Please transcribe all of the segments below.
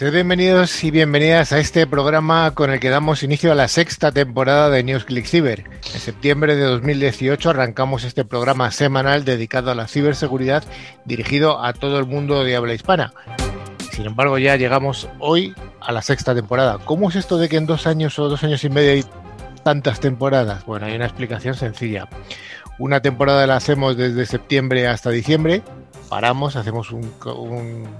Bienvenidos y bienvenidas a este programa con el que damos inicio a la sexta temporada de NewsClick Cyber. En septiembre de 2018 arrancamos este programa semanal dedicado a la ciberseguridad dirigido a todo el mundo de habla hispana. Sin embargo, ya llegamos hoy a la sexta temporada. ¿Cómo es esto de que en dos años o dos años y medio hay tantas temporadas? Bueno, hay una explicación sencilla. Una temporada la hacemos desde septiembre hasta diciembre, paramos, hacemos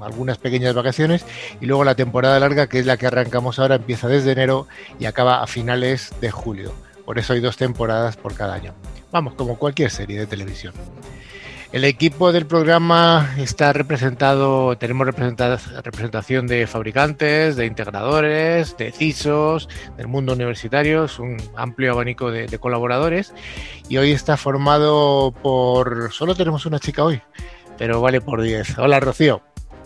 algunas pequeñas vacaciones y luego la temporada larga, que es la que arrancamos ahora, empieza desde enero y acaba a finales de julio. Por eso hay dos temporadas por cada año. Vamos, como cualquier serie de televisión. El equipo del programa está representado, tenemos representación de fabricantes, de integradores, de CISOs, del mundo universitario, es un amplio abanico de, de colaboradores y hoy está formado por, solo tenemos una chica hoy, pero vale por 10. Hola Rocío.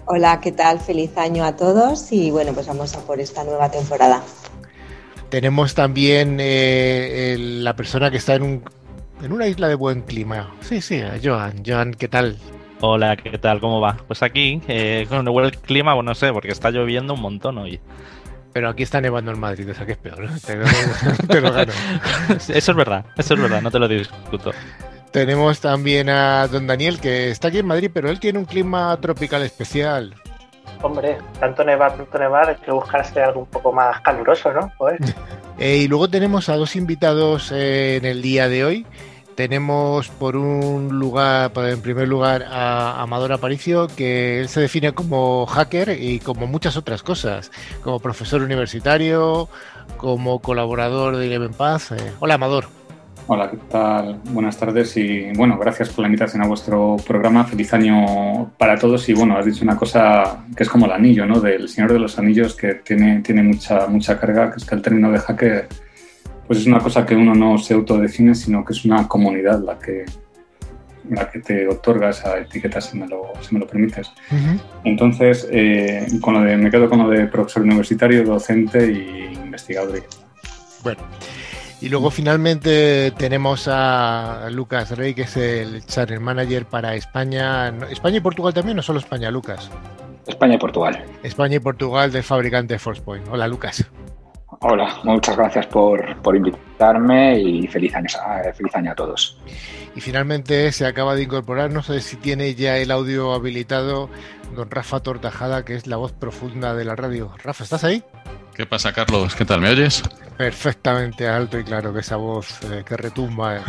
Hola, ¿qué tal? Feliz año a todos y bueno, pues vamos a por esta nueva temporada. Tenemos también eh, la persona que está en un en una isla de buen clima. Sí, sí, Joan. Joan, ¿qué tal? Hola, ¿qué tal? ¿Cómo va? Pues aquí, eh, con el buen clima, bueno, no sé, porque está lloviendo un montón hoy. Pero aquí está nevando en Madrid, o sea que es peor. Te, te lo gano. Eso es verdad, eso es verdad, no te lo discuto. Tenemos también a don Daniel, que está aquí en Madrid, pero él tiene un clima tropical especial. Hombre, tanto nevar, tanto nevar, hay que buscarse algo un poco más caluroso, ¿no? Eh, y luego tenemos a dos invitados eh, en el día de hoy. Tenemos por un lugar, en primer lugar, a Amador Aparicio, que él se define como hacker y como muchas otras cosas, como profesor universitario, como colaborador de Eleven Paz. Eh, hola, Amador. Hola, ¿qué tal? Buenas tardes y bueno, gracias por la invitación a vuestro programa. Feliz año para todos y bueno, has dicho una cosa que es como el anillo, ¿no? Del Señor de los Anillos que tiene, tiene mucha, mucha carga, que es que el término de hacker pues es una cosa que uno no se autodefine, sino que es una comunidad la que, la que te otorga esa etiqueta, si me lo, si me lo permites. Entonces, eh, con lo de, me quedo con lo de profesor universitario, docente e investigador. Bueno. Y luego finalmente tenemos a Lucas Rey, que es el Channel Manager para España. España y Portugal también, no solo España, Lucas. España y Portugal. España y Portugal del fabricante ForcePoint. Hola, Lucas. Hola, muchas gracias por, por invitarme y feliz año, feliz año a todos. Y finalmente se acaba de incorporar, no sé si tiene ya el audio habilitado, don Rafa Tortajada, que es la voz profunda de la radio. Rafa, ¿estás ahí? ¿Qué pasa, Carlos? ¿Qué tal? ¿Me oyes? Perfectamente alto y claro, que esa voz eh, que retumba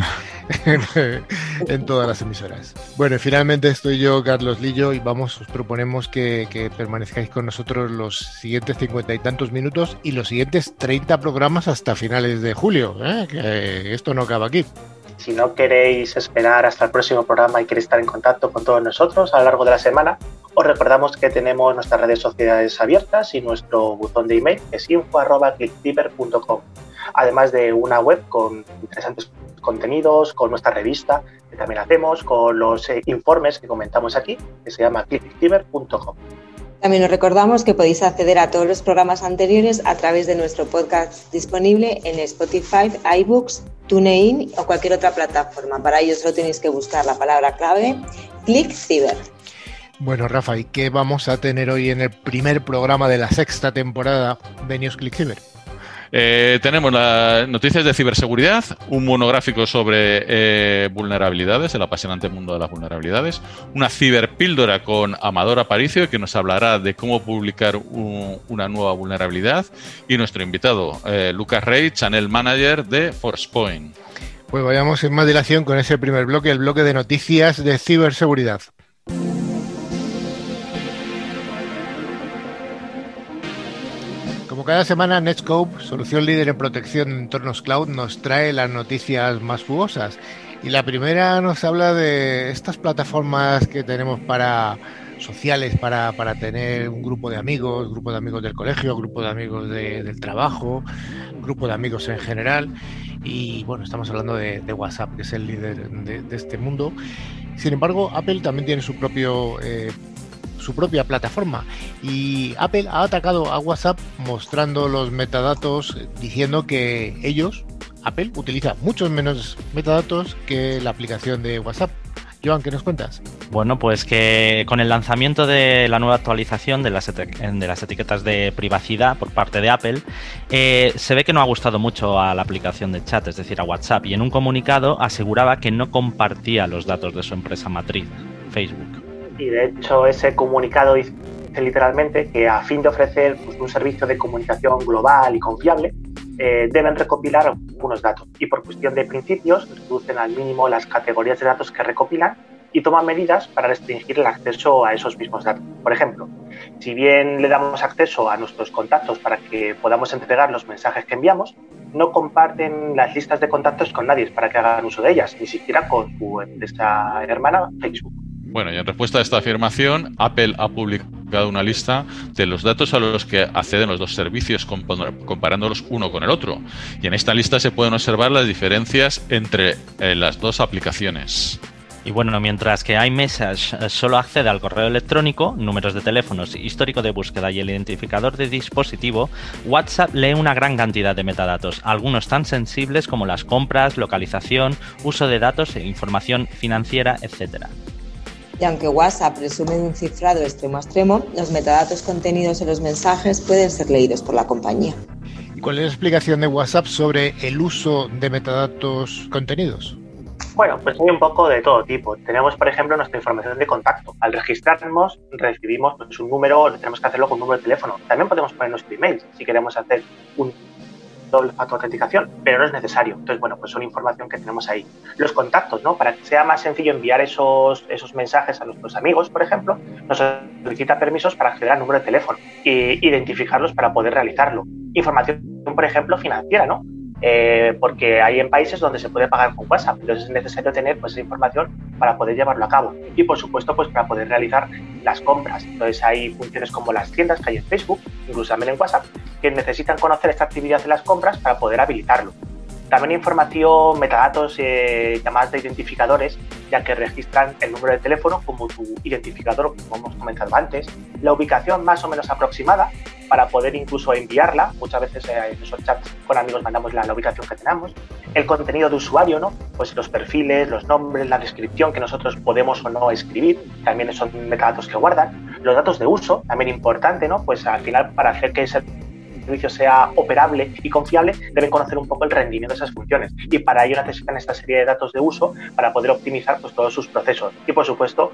en, todas las emisoras. Bueno, y finalmente estoy yo, Carlos Lillo, y vamos, os proponemos que, que permanezcáis con nosotros los siguientes cincuenta y tantos minutos y los siguientes 30 programas hasta finales de julio, ¿eh? que esto no acaba aquí. Si no queréis esperar hasta el próximo programa y queréis estar en contacto con todos nosotros a lo largo de la semana, os recordamos que tenemos nuestras redes sociales abiertas y nuestro buzón de email es info.clickciber.com, además de una web con interesantes contenidos, con nuestra revista que también hacemos, con los eh, informes que comentamos aquí, que se llama clickciber.com. También os recordamos que podéis acceder a todos los programas anteriores a través de nuestro podcast disponible en Spotify, iBooks, TuneIn o cualquier otra plataforma. Para ello solo tenéis que buscar la palabra clave ClickCiber. Bueno, Rafa, ¿y qué vamos a tener hoy en el primer programa de la sexta temporada de News ClickCiber? Eh, tenemos las noticias de ciberseguridad, un monográfico sobre eh, vulnerabilidades, el apasionante mundo de las vulnerabilidades, una ciberpíldora con Amador Aparicio que nos hablará de cómo publicar una nueva vulnerabilidad y nuestro invitado, eh, Lucas Rey, Channel Manager de ForcePoint. Pues vayamos en más dilación con ese primer bloque, el bloque de noticias de ciberseguridad. Cada semana, Netscope, solución líder en protección de entornos cloud, nos trae las noticias más jugosas. Y la primera nos habla de estas plataformas que tenemos para sociales para, tener un grupo de amigos, grupo de amigos del colegio, grupo de amigos del trabajo, grupo de amigos en general. Y bueno, estamos hablando de, WhatsApp, que es el líder de, este mundo. Sin embargo, Apple también tiene su propio eh, su propia plataforma. Y Apple ha atacado a WhatsApp mostrando los metadatos diciendo que ellos, Apple, utiliza muchos menos metadatos que la aplicación de WhatsApp. Joan, ¿qué nos cuentas? Bueno, pues que con el lanzamiento de la nueva actualización de las, de las etiquetas de privacidad por parte de Apple, eh, se ve que no ha gustado mucho a la aplicación de chat, es decir, a WhatsApp, y en un comunicado aseguraba que no compartía los datos de su empresa matriz, Facebook. Y de hecho ese comunicado dice literalmente que a fin de ofrecer pues, un servicio de comunicación global y confiable, eh, deben recopilar algunos datos y por cuestión de principios reducen al mínimo las categorías de datos que recopilan y toman medidas para restringir el acceso a esos mismos datos. Por ejemplo, si bien le damos acceso a nuestros contactos para que podamos entregar los mensajes que enviamos, no comparten las listas de contactos con nadie para que hagan uso de ellas, ni siquiera con su hermana Facebook. Bueno, y en respuesta a esta afirmación, Apple ha publicado una lista de los datos a los que acceden los dos servicios, comparándolos uno con el otro. Y en esta lista se pueden observar las diferencias entre eh, las dos aplicaciones. Y bueno, mientras que iMessage eh, solo accede al correo electrónico, números de teléfonos, histórico de búsqueda y el identificador de dispositivo, WhatsApp lee una gran cantidad de metadatos, algunos tan sensibles como las compras, localización, uso de datos e información financiera, etc. Y aunque WhatsApp presume un cifrado extremo a extremo, los metadatos contenidos en los mensajes pueden ser leídos por la compañía. ¿Cuál es la explicación de WhatsApp sobre el uso de metadatos contenidos? Bueno, pues hay un poco de todo tipo. Tenemos, por ejemplo, nuestra información de contacto. Al registrarnos, recibimos pues, un número, tenemos que hacerlo con un número de teléfono. También podemos poner nuestro email si queremos hacer un doble factor de autenticación, pero no es necesario. Entonces, bueno, pues son información que tenemos ahí. Los contactos, ¿no? Para que sea más sencillo enviar esos, esos mensajes a nuestros amigos, por ejemplo, nos solicita permisos para acceder al número de teléfono e identificarlos para poder realizarlo. Información, por ejemplo, financiera, ¿no? Eh, porque hay en países donde se puede pagar con WhatsApp, entonces es necesario tener pues, esa información para poder llevarlo a cabo y por supuesto pues para poder realizar las compras. Entonces hay funciones como las tiendas que hay en Facebook, incluso también en WhatsApp, que necesitan conocer esta actividad de las compras para poder habilitarlo. También información, metadatos, eh, llamadas de identificadores, ya que registran el número de teléfono como tu identificador, como hemos comentado antes, la ubicación más o menos aproximada para poder incluso enviarla. Muchas veces eh, en esos chats con amigos mandamos la, ubicación que tenemos. El contenido de usuario, ¿no? Pues los perfiles, los nombres, la descripción que nosotros podemos o no escribir, también son metadatos que guardan. Los datos de uso, también importante, ¿no? Pues al final para hacer que ese servicio sea operable y confiable, deben conocer un poco el rendimiento de esas funciones. Y para ello necesitan esta serie de datos de uso para poder optimizar pues, todos sus procesos. Y por supuesto,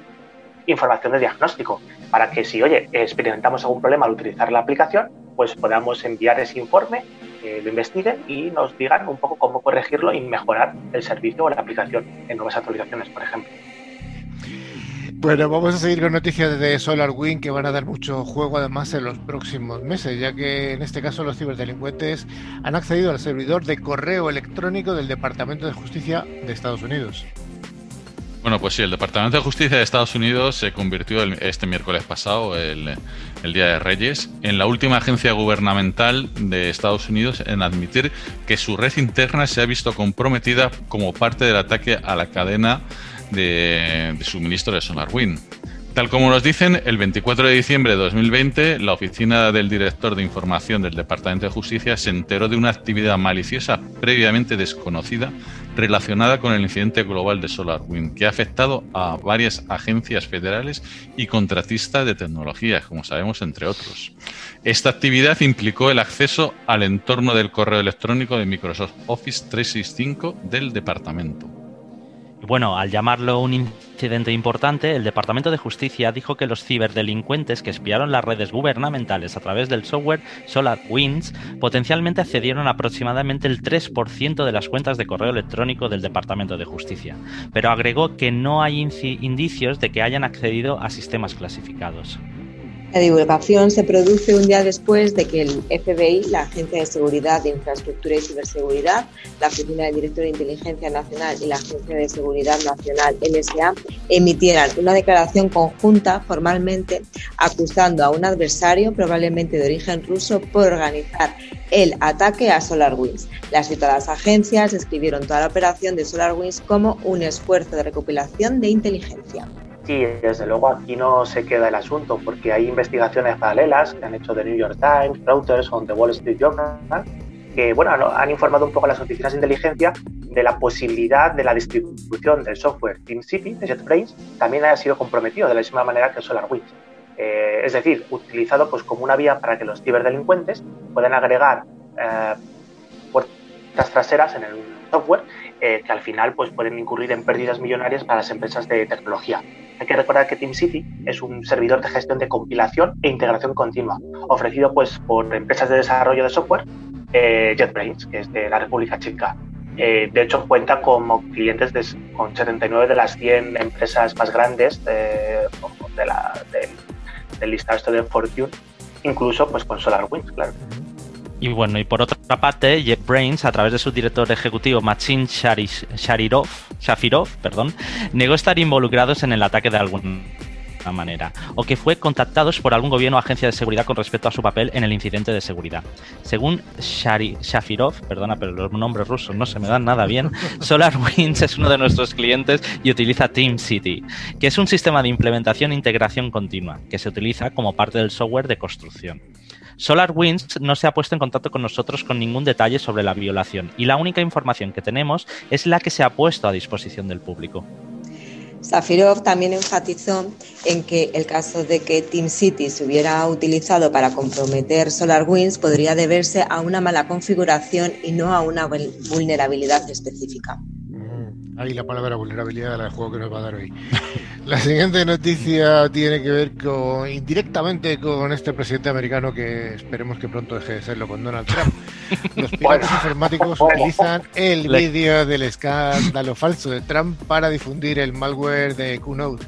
información de diagnóstico, para que si, oye, experimentamos algún problema al utilizar la aplicación, pues podamos enviar ese informe, lo investiguen y nos digan un poco cómo corregirlo y mejorar el servicio o la aplicación en nuevas actualizaciones, por ejemplo. Bueno, vamos a seguir con noticias de SolarWind que van a dar mucho juego además en los próximos meses, ya que en este caso los ciberdelincuentes han accedido al servidor de correo electrónico del Departamento de Justicia de Estados Unidos. Bueno, pues sí, el Departamento de Justicia de Estados Unidos se convirtió este miércoles pasado, el, el, Día de Reyes, en la última agencia gubernamental de Estados Unidos en admitir que su red interna se ha visto comprometida como parte del ataque a la cadena de, suministro de SolarWind. Tal como nos dicen, el 24 de diciembre de 2020, la oficina del director de información del Departamento de Justicia se enteró de una actividad maliciosa previamente desconocida relacionada con el incidente global de SolarWind, que ha afectado a varias agencias federales y contratistas de tecnología, como sabemos, entre otros. Esta actividad implicó el acceso al entorno del correo electrónico de Microsoft Office 365 del departamento. Bueno, al llamarlo un incidente importante, el Departamento de Justicia dijo que los ciberdelincuentes que espiaron las redes gubernamentales a través del software SolarWinds potencialmente accedieron aproximadamente el 3% de las cuentas de correo electrónico del Departamento de Justicia, pero agregó que no hay indicios de que hayan accedido a sistemas clasificados. La divulgación se produce un día después de que el FBI, la Agencia de Seguridad de Infraestructura y Ciberseguridad, la Oficina del Director de Inteligencia Nacional y la Agencia de Seguridad Nacional, NSA, emitieran una declaración conjunta formalmente acusando a un adversario, probablemente de origen ruso, por organizar el ataque a SolarWinds. Las citadas agencias describieron toda la operación de SolarWinds como un esfuerzo de recopilación de inteligencia. Sí, desde luego aquí no se queda el asunto, porque hay investigaciones paralelas que han hecho The New York Times, Reuters o The Wall Street Journal, que bueno, han informado un poco a las oficinas de inteligencia de la posibilidad de la distribución del software TeamCity de JetBrains también haya sido comprometido de la misma manera que SolarWinds. Eh, es decir, utilizado pues, como una vía para que los ciberdelincuentes puedan agregar eh, puertas traseras en el software eh, que al final pues, pueden incurrir en pérdidas millonarias para las empresas de tecnología. Hay que recordar que TeamCity es un servidor de gestión de compilación e integración continua, ofrecido pues, por empresas de desarrollo de software, eh, JetBrains, que es de la República Checa. Eh, de hecho, cuenta como clientes con 79 de las 100 empresas más grandes de, la, del listado de Fortune, incluso pues, con SolarWinds, claro. Y bueno, y por otra parte, JetBrains, a través de su director ejecutivo Machin Sharirov, Shafirov, perdón, negó estar involucrados en el ataque de alguna manera, o que fue contactados por algún gobierno o agencia de seguridad con respecto a su papel en el incidente de seguridad. Según Shari, Shafirov, perdona, pero los nombres rusos no se me dan nada bien, SolarWinds es uno de nuestros clientes y utiliza TeamCity, que es un sistema de implementación e integración continua, que se utiliza como parte del software de construcción. SolarWinds no se ha puesto en contacto con nosotros con ningún detalle sobre la violación y la única información que tenemos es la que se ha puesto a disposición del público. Safirov también enfatizó en que el caso de que TeamCity se hubiera utilizado para comprometer SolarWinds podría deberse a una mala configuración y no a una vulnerabilidad específica. Ahí la palabra vulnerabilidad del juego que nos va a dar hoy. La siguiente noticia tiene que ver con indirectamente con este presidente americano que esperemos que pronto deje de serlo con Donald Trump. Los piratas informáticos utilizan el vídeo del escándalo falso de Trump para difundir el malware de Qnode.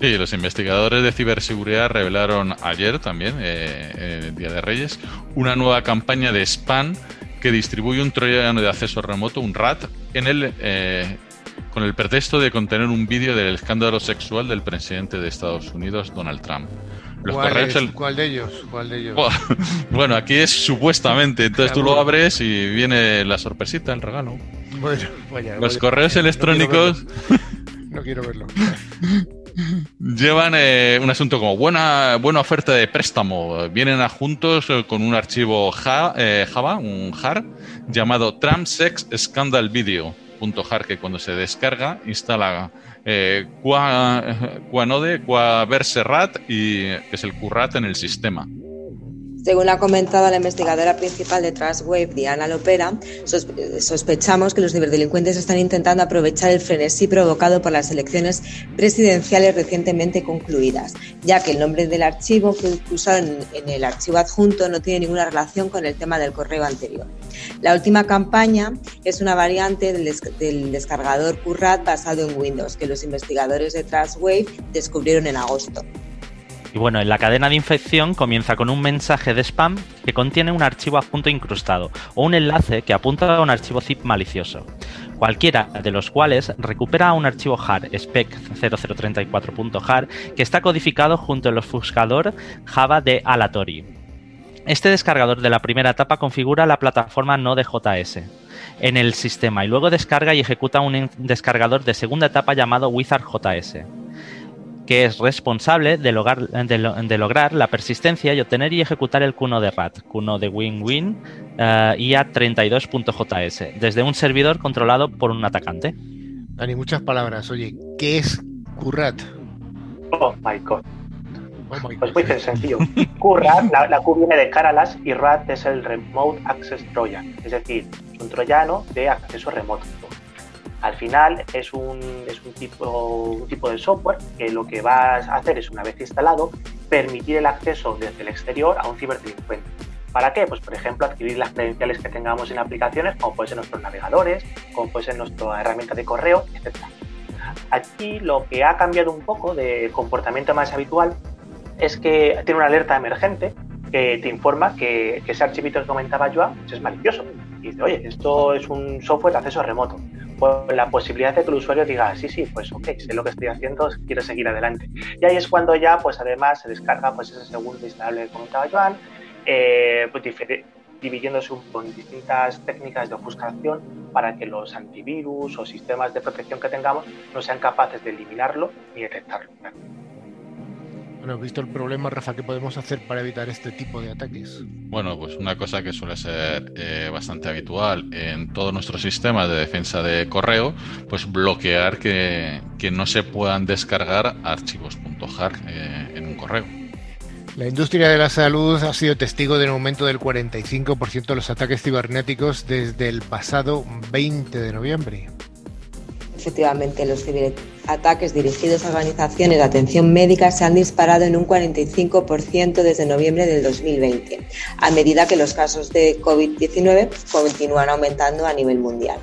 Sí, los investigadores de ciberseguridad revelaron ayer también, eh, el Día de Reyes, una nueva campaña de spam que distribuye un troyano de acceso remoto, un RAT, en el, eh, con el pretexto de contener un vídeo del escándalo sexual del presidente de Estados Unidos, Donald Trump. ¿Cuál, de ellos? ¿Cuál de ellos? Bueno, aquí es supuestamente. Entonces tú lo abres y viene la sorpresita, el regalo. Bueno, vaya, Los correos electrónicos. No quiero verlo. Llevan eh, un asunto como buena, buena oferta de préstamo. Vienen adjuntos eh, con un archivo eh, Java, un JAR, llamado Tramsex Scandal Video. que cuando se descarga instala eh, Quanode, Quaverserat y que es el currat en el sistema. Según ha comentado la investigadora principal de Trustwave, Diana Lopera, sospechamos que los ciberdelincuentes están intentando aprovechar el frenesí provocado por las elecciones presidenciales recientemente concluidas, ya que el nombre del archivo que usaron en el archivo adjunto no tiene ninguna relación con el tema del correo anterior. La última campaña es una variante del, descargador Currat basado en Windows, que los investigadores de Trustwave descubrieron en agosto. Y bueno, en la cadena de infección comienza con un mensaje de spam que contiene un archivo adjunto incrustado o un enlace que apunta a un archivo zip malicioso, cualquiera de los cuales recupera un archivo jar spec0034.jar que está codificado junto al ofuscador Java de Alatori. Este descargador de la primera etapa configura la plataforma Node.js en el sistema y luego descarga y ejecuta un descargador de segunda etapa llamado WizardJS que es responsable de lograr, de, lograr, la persistencia y obtener y ejecutar el cuno de RAT, cuno de WinWin uh, IA32.js, desde un servidor controlado por un atacante. Dani, muchas palabras. Oye, ¿qué es QRAT? Oh my god. Oh pues muy sencillo. QRAT, la, la, Q viene de Caralas y RAT es el Remote Access Trojan, es decir, un troyano de acceso remoto. Al final es un, tipo, de software que lo que va a hacer es, una vez instalado, permitir el acceso desde el exterior a un ciberdelincuente. ¿Para qué? Pues, por ejemplo, adquirir las credenciales que tengamos en aplicaciones, como pueden ser nuestros navegadores, como puede ser nuestra herramienta de correo, etc. Aquí lo que ha cambiado un poco de comportamiento más habitual es que tiene una alerta emergente que te informa que, ese archivito que comentaba yo pues es malicioso. Y dice, oye, esto es un software de acceso remoto la posibilidad de que el usuario diga, sí, sí, pues ok, sé lo que estoy haciendo, quiero seguir adelante. Y ahí es cuando ya, pues además se descarga pues ese segundo instalable que comentaba Joan, eh, pues, dividiéndose con distintas técnicas de ofuscación para que los antivirus o sistemas de protección que tengamos no sean capaces de eliminarlo ni detectarlo. Bueno, visto el problema, Rafa, ¿qué podemos hacer para evitar este tipo de ataques? Bueno, pues una cosa que suele ser eh, bastante habitual en todos nuestros sistemas de defensa de correo, pues bloquear que, no se puedan descargar archivos .jar eh, en un correo. La industria de la salud ha sido testigo del aumento del 45% de los ataques cibernéticos desde el pasado 20 de noviembre. Efectivamente, los ciberataques dirigidos a organizaciones de atención médica se han disparado en un 45% desde noviembre del 2020, a medida que los casos de COVID-19 continúan aumentando a nivel mundial.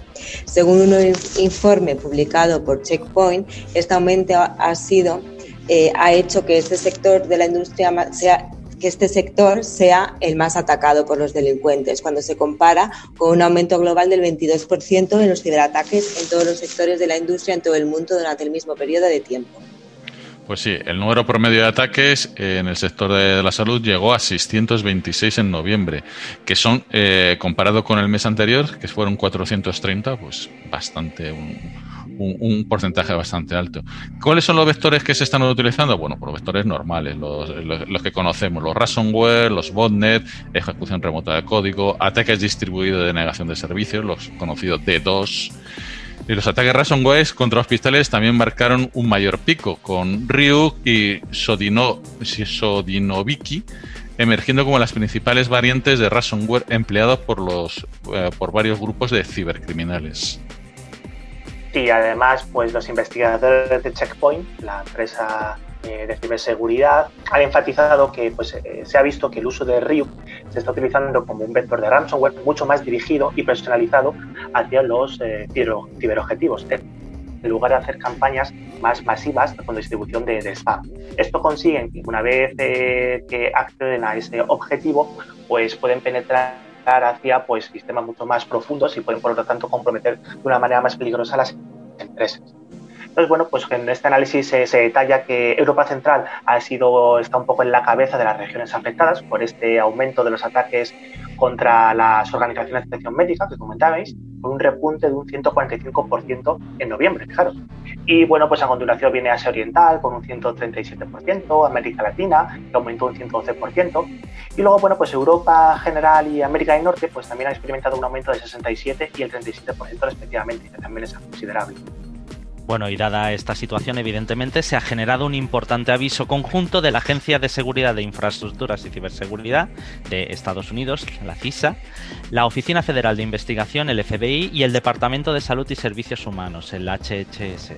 Según un informe publicado por Checkpoint, este aumento ha sido eh, ha hecho que este sector de la industria sea que este sector sea el más atacado por los delincuentes, cuando se compara con un aumento global del 22% en los ciberataques en todos los sectores de la industria en todo el mundo durante el mismo periodo de tiempo. Pues sí, el número promedio de ataques en el sector de la salud llegó a 626 en noviembre, que son, eh, comparado con el mes anterior, que fueron 430, pues bastante, un, un, porcentaje bastante alto. ¿Cuáles son los vectores que se están utilizando? Bueno, por pues vectores normales, los, que conocemos, los ransomware, los botnet, ejecución remota de código, ataques distribuidos de negación de servicios, los conocidos D2. Y los ataques ransomware contra hospitales también marcaron un mayor pico, con Ryuk y Sodino, Sodinoviki emergiendo como las principales variantes de ransomware empleados por, los, eh, por varios grupos de cibercriminales. Y además, pues los investigadores de Checkpoint, la empresa eh, de ciberseguridad, han enfatizado que pues, eh, se ha visto que el uso de Ryuk se está utilizando como un vector de ransomware mucho más dirigido y personalizado hacia los eh, ciberobjetivos, en lugar de hacer campañas más masivas con distribución de, de spam. Esto consiguen que una vez que acceden a ese objetivo, pues pueden penetrar hacia pues, sistemas mucho más profundos y pueden, por lo tanto, comprometer de una manera más peligrosa las empresas. Entonces, bueno, pues en este análisis se, detalla que Europa Central ha sido, está un poco en la cabeza de las regiones afectadas por este aumento de los ataques contra las organizaciones de atención médica que comentabais, con un repunte de un 145% en noviembre, fijaros. Y bueno, pues a continuación viene Asia Oriental con un 137%, América Latina que aumentó un 112%, y luego, bueno, pues Europa general y América del Norte pues también han experimentado un aumento del 67 y el 37% respectivamente, que también es considerable. Bueno, y dada esta situación, evidentemente se ha generado un importante aviso conjunto de la Agencia de Seguridad de Infraestructuras y Ciberseguridad de Estados Unidos, la CISA, la Oficina Federal de Investigación, el FBI, y el Departamento de Salud y Servicios Humanos, el HHS,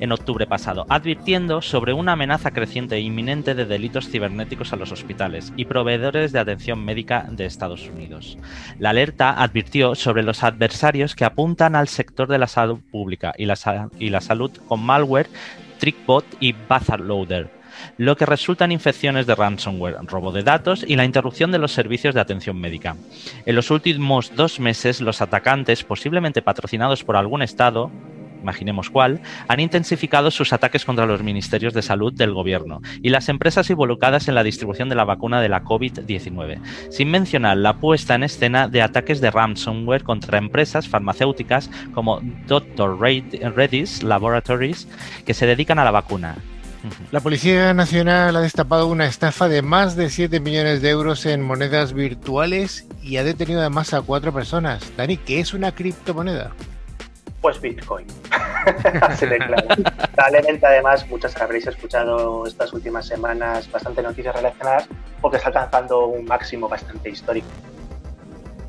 en octubre pasado, advirtiendo sobre una amenaza creciente e inminente de delitos cibernéticos a los hospitales y proveedores de atención médica de Estados Unidos. La alerta advirtió sobre los adversarios que apuntan al sector de la salud pública y la, y con malware, TrickBot y Loader, lo que resulta en infecciones de ransomware, robo de datos y la interrupción de los servicios de atención médica. En los últimos dos meses, los atacantes, posiblemente patrocinados por algún Estado, imaginemos cuál, han intensificado sus ataques contra los ministerios de salud del gobierno y las empresas involucradas en la distribución de la vacuna de la COVID-19, sin mencionar la puesta en escena de ataques de ransomware contra empresas farmacéuticas como Dr. Reddy's Laboratories que se dedican a la vacuna. La Policía Nacional ha destapado una estafa de más de 7 millones de euros en monedas virtuales y ha detenido además a cuatro personas. Dani, ¿qué es una criptomoneda? Pues Bitcoin. Así de claro. Probablemente, además, muchas habréis escuchado estas últimas semanas bastante noticias relacionadas porque está alcanzando un máximo bastante histórico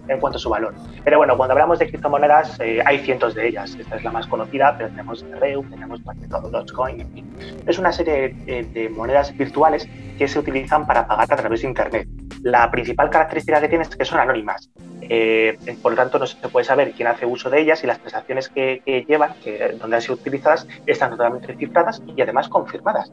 en cuanto a su valor. Pero bueno, cuando hablamos de criptomonedas, eh, hay cientos de ellas. Esta es la más conocida, pero tenemos Ethereum, tenemos Dogecoin, en fin. Es una serie de, monedas virtuales que se utilizan para pagar a través de Internet. La principal característica que tienen es que son anónimas. Eh, por lo tanto, no se puede saber quién hace uso de ellas y las transacciones que, llevan, que, donde han sido utilizadas, están totalmente cifradas y además confirmadas.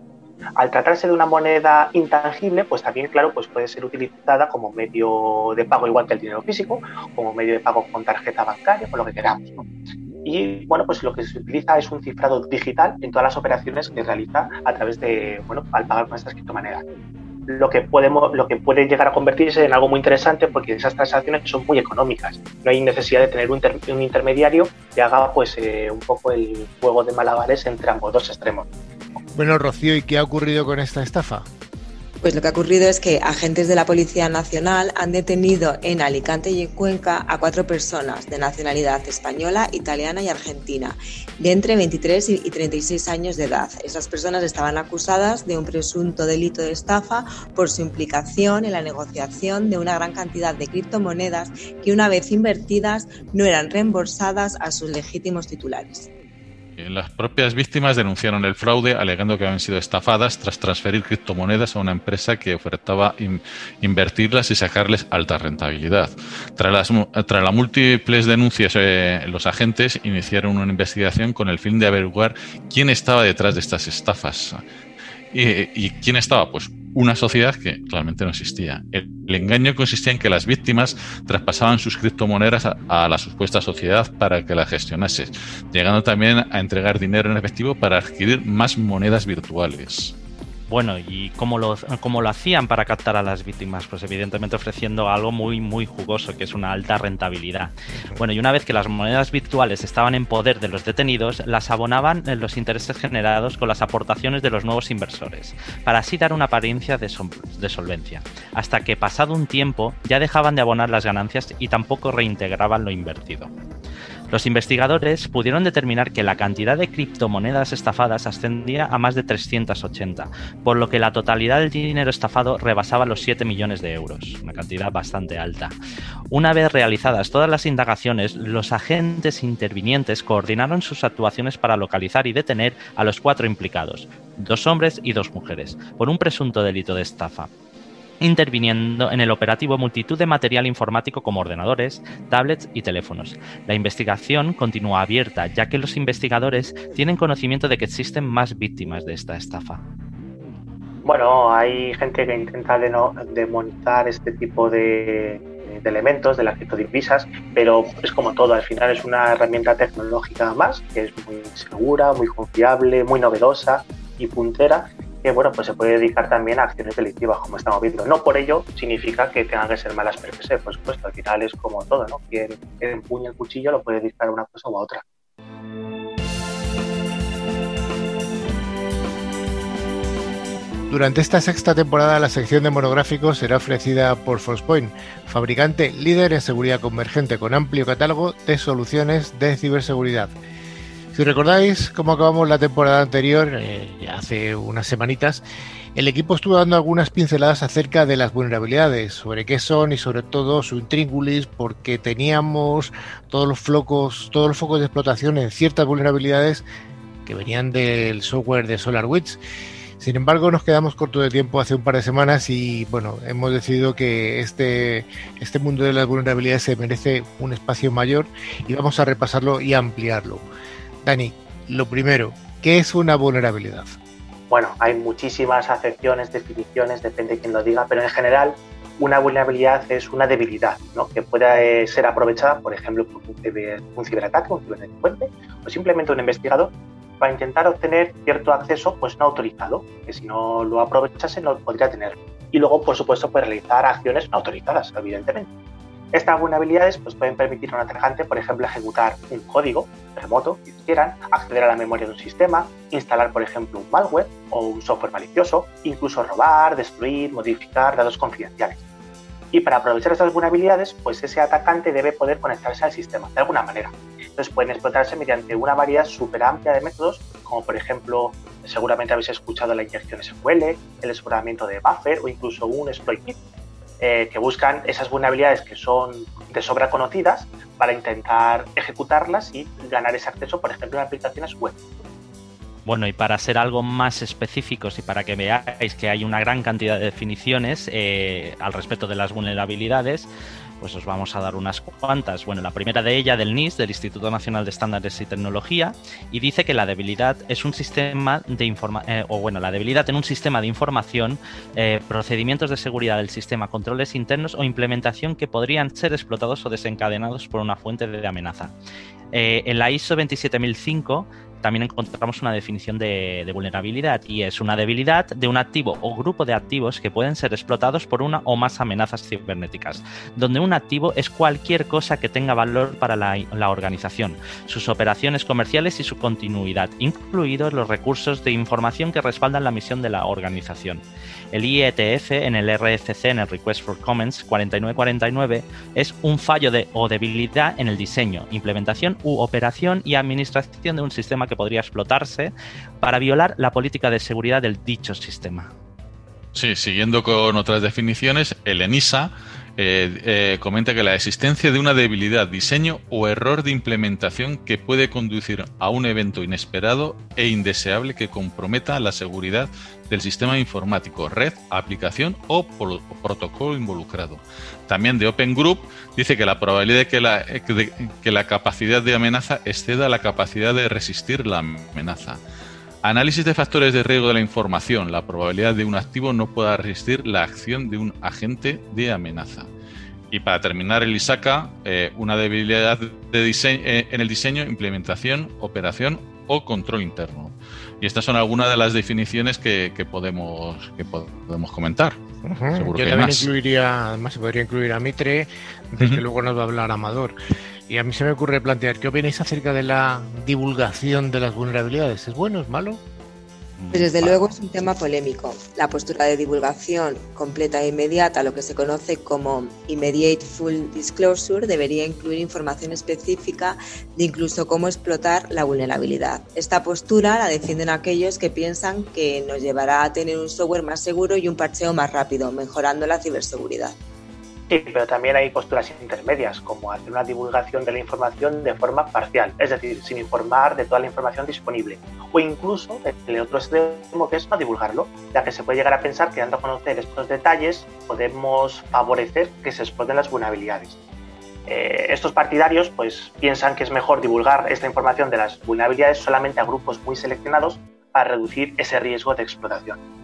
Al tratarse de una moneda intangible, pues también, claro, pues puede ser utilizada como medio de pago igual que el dinero físico, como medio de pago con tarjeta bancaria, con lo que queramos. Y bueno, pues lo que se utiliza es un cifrado digital en todas las operaciones que realiza a través de, bueno, al pagar con estas criptomonedas. Lo que, podemos, lo que puede llegar a convertirse en algo muy interesante porque esas transacciones son muy económicas. No hay necesidad de tener un, intermediario que haga pues eh, un poco el juego de malabares entre ambos dos extremos. Bueno, Rocío, ¿y qué ha ocurrido con esta estafa? Pues lo que ha ocurrido es que agentes de la Policía Nacional han detenido en Alicante y en Cuenca a cuatro personas de nacionalidad española, italiana y argentina, de entre 23 y 36 años de edad. Esas personas estaban acusadas de un presunto delito de estafa por su implicación en la negociación de una gran cantidad de criptomonedas que una vez invertidas no eran reembolsadas a sus legítimos titulares. Las propias víctimas denunciaron el fraude alegando que habían sido estafadas tras transferir criptomonedas a una empresa que ofertaba invertirlas y sacarles alta rentabilidad. Tras las, múltiples denuncias, eh, los agentes iniciaron una investigación con el fin de averiguar quién estaba detrás de estas estafas. ¿Y quién estaba? Pues una sociedad que claramente no existía. El, engaño consistía en que las víctimas traspasaban sus criptomonedas a, la supuesta sociedad para que la gestionase, llegando también a entregar dinero en efectivo para adquirir más monedas virtuales. Bueno, ¿y cómo lo, cómo lo hacían para captar a las víctimas? Pues evidentemente ofreciendo algo muy, muy jugoso, que es una alta rentabilidad. Bueno, y una vez que las monedas virtuales estaban en poder de los detenidos, las abonaban en los intereses generados con las aportaciones de los nuevos inversores, para así dar una apariencia de, de solvencia. Hasta que pasado un tiempo ya dejaban de abonar las ganancias y tampoco reintegraban lo invertido. Los investigadores pudieron determinar que la cantidad de criptomonedas estafadas ascendía a más de 380, por lo que la totalidad del dinero estafado rebasaba los 7 millones de euros, una cantidad bastante alta. Una vez realizadas todas las indagaciones, los agentes intervinientes coordinaron sus actuaciones para localizar y detener a los cuatro implicados, dos hombres y dos mujeres, por un presunto delito de estafa interviniendo en el operativo multitud de material informático como ordenadores, tablets y teléfonos. La investigación continúa abierta, ya que los investigadores tienen conocimiento de que existen más víctimas de esta estafa. Bueno, hay gente que intenta demonizar este tipo de, elementos de las criptodivisas, pero es como todo, al final es una herramienta tecnológica más, que es muy segura, muy confiable, muy novedosa y puntera que bueno, pues se puede dedicar también a acciones delictivas, como estamos viendo. No por ello significa que tengan que ser malas per por supuesto, al final es como todo, ¿no? Quien empuña el cuchillo lo puede dedicar a una cosa u a otra. Durante esta sexta temporada la sección de monográficos será ofrecida por Forcepoint, fabricante líder en seguridad convergente con amplio catálogo de soluciones de ciberseguridad. Si recordáis cómo acabamos la temporada anterior, eh, hace unas semanitas, el equipo estuvo dando algunas pinceladas acerca de las vulnerabilidades, sobre qué son y sobre todo su intríngulis, porque teníamos todos los focos, todos los focos de explotación en ciertas vulnerabilidades que venían del software de SolarWinds. Sin embargo, nos quedamos corto de tiempo hace un par de semanas y bueno, hemos decidido que este, este mundo de las vulnerabilidades se merece un espacio mayor y vamos a repasarlo y ampliarlo. Dani, lo primero, ¿qué es una vulnerabilidad? Bueno, hay muchísimas acepciones, definiciones, depende de quién lo diga, pero en general una vulnerabilidad es una debilidad ¿no? que puede ser aprovechada, por ejemplo, por un, ciberataque, un ciberdelincuente o simplemente un investigador para intentar obtener cierto acceso pues no autorizado, que si no lo aprovechase no podría tener. Y luego, por supuesto, puede realizar acciones no autorizadas, evidentemente. Estas vulnerabilidades pues, pueden permitir a un atacante, por ejemplo, ejecutar un código remoto, si quieran, acceder a la memoria de un sistema, instalar, por ejemplo, un malware o un software malicioso, incluso robar, destruir, modificar datos confidenciales. Y para aprovechar estas vulnerabilidades, pues ese atacante debe poder conectarse al sistema de alguna manera. Entonces pueden explotarse mediante una variedad súper amplia de métodos, como por ejemplo, seguramente habéis escuchado la inyección SQL, el aseguramiento de buffer o incluso un exploit kit, eh, que buscan esas vulnerabilidades que son de sobra conocidas para intentar ejecutarlas y ganar ese acceso, por ejemplo, en aplicaciones web. Bueno, y para ser algo más específicos y para que veáis que hay una gran cantidad de definiciones eh, al respecto de las vulnerabilidades, pues os vamos a dar unas cuantas. Bueno, la primera de ella del NIS, del Instituto Nacional de Estándares y Tecnología, y dice que la debilidad es un sistema de información, eh, o bueno, la debilidad en un sistema de información, eh, procedimientos de seguridad del sistema, controles internos o implementación que podrían ser explotados o desencadenados por una fuente de amenaza. Eh, en la ISO 27005 también encontramos una definición de, vulnerabilidad y es una debilidad de un activo o grupo de activos que pueden ser explotados por una o más amenazas cibernéticas, donde un activo es cualquier cosa que tenga valor para la organización, sus operaciones comerciales y su continuidad, incluidos los recursos de información que respaldan la misión de la organización. El IETF en el RFC, en el Request for Comments 4949, es un fallo de, o debilidad en el diseño, implementación u operación y administración de un sistema que podría explotarse para violar la política de seguridad del dicho sistema. Sí, siguiendo con otras definiciones, el ENISA eh, eh, comenta que la existencia de una debilidad, diseño o error de implementación que puede conducir a un evento inesperado e indeseable que comprometa la seguridad del sistema informático, red, aplicación o protocolo involucrado. También de Open Group dice que la probabilidad de que la, de que la capacidad de amenaza exceda la capacidad de resistir la amenaza. Análisis de factores de riesgo de la información. La probabilidad de un activo no pueda resistir la acción de un agente de amenaza. Y para terminar, el ISACA, eh, una debilidad de diseño, eh, en el diseño, implementación, operación o control interno. Y estas son algunas de las definiciones que, podemos, que podemos comentar. Yo también incluiría, además se podría incluir a Mitre, desde que luego nos va a hablar Amador. Y a mí se me ocurre plantear, ¿qué opináis acerca de la divulgación de las vulnerabilidades? ¿Es bueno? ¿Es malo? Pues desde luego es un tema polémico. La postura de divulgación completa e inmediata, lo que se conoce como Immediate Full Disclosure, debería incluir información específica de incluso cómo explotar la vulnerabilidad. Esta postura la defienden aquellos que piensan que nos llevará a tener un software más seguro y un parcheo más rápido, mejorando la ciberseguridad. Sí, pero también hay posturas intermedias, como hacer una divulgación de la información de forma parcial, es decir, sin informar de toda la información disponible. O incluso el otro extremo que es no divulgarlo, ya que se puede llegar a pensar que dando a conocer estos detalles podemos favorecer que se exploten las vulnerabilidades. Eh, estos partidarios pues, piensan que es mejor divulgar esta información de las vulnerabilidades solamente a grupos muy seleccionados para reducir ese riesgo de explotación.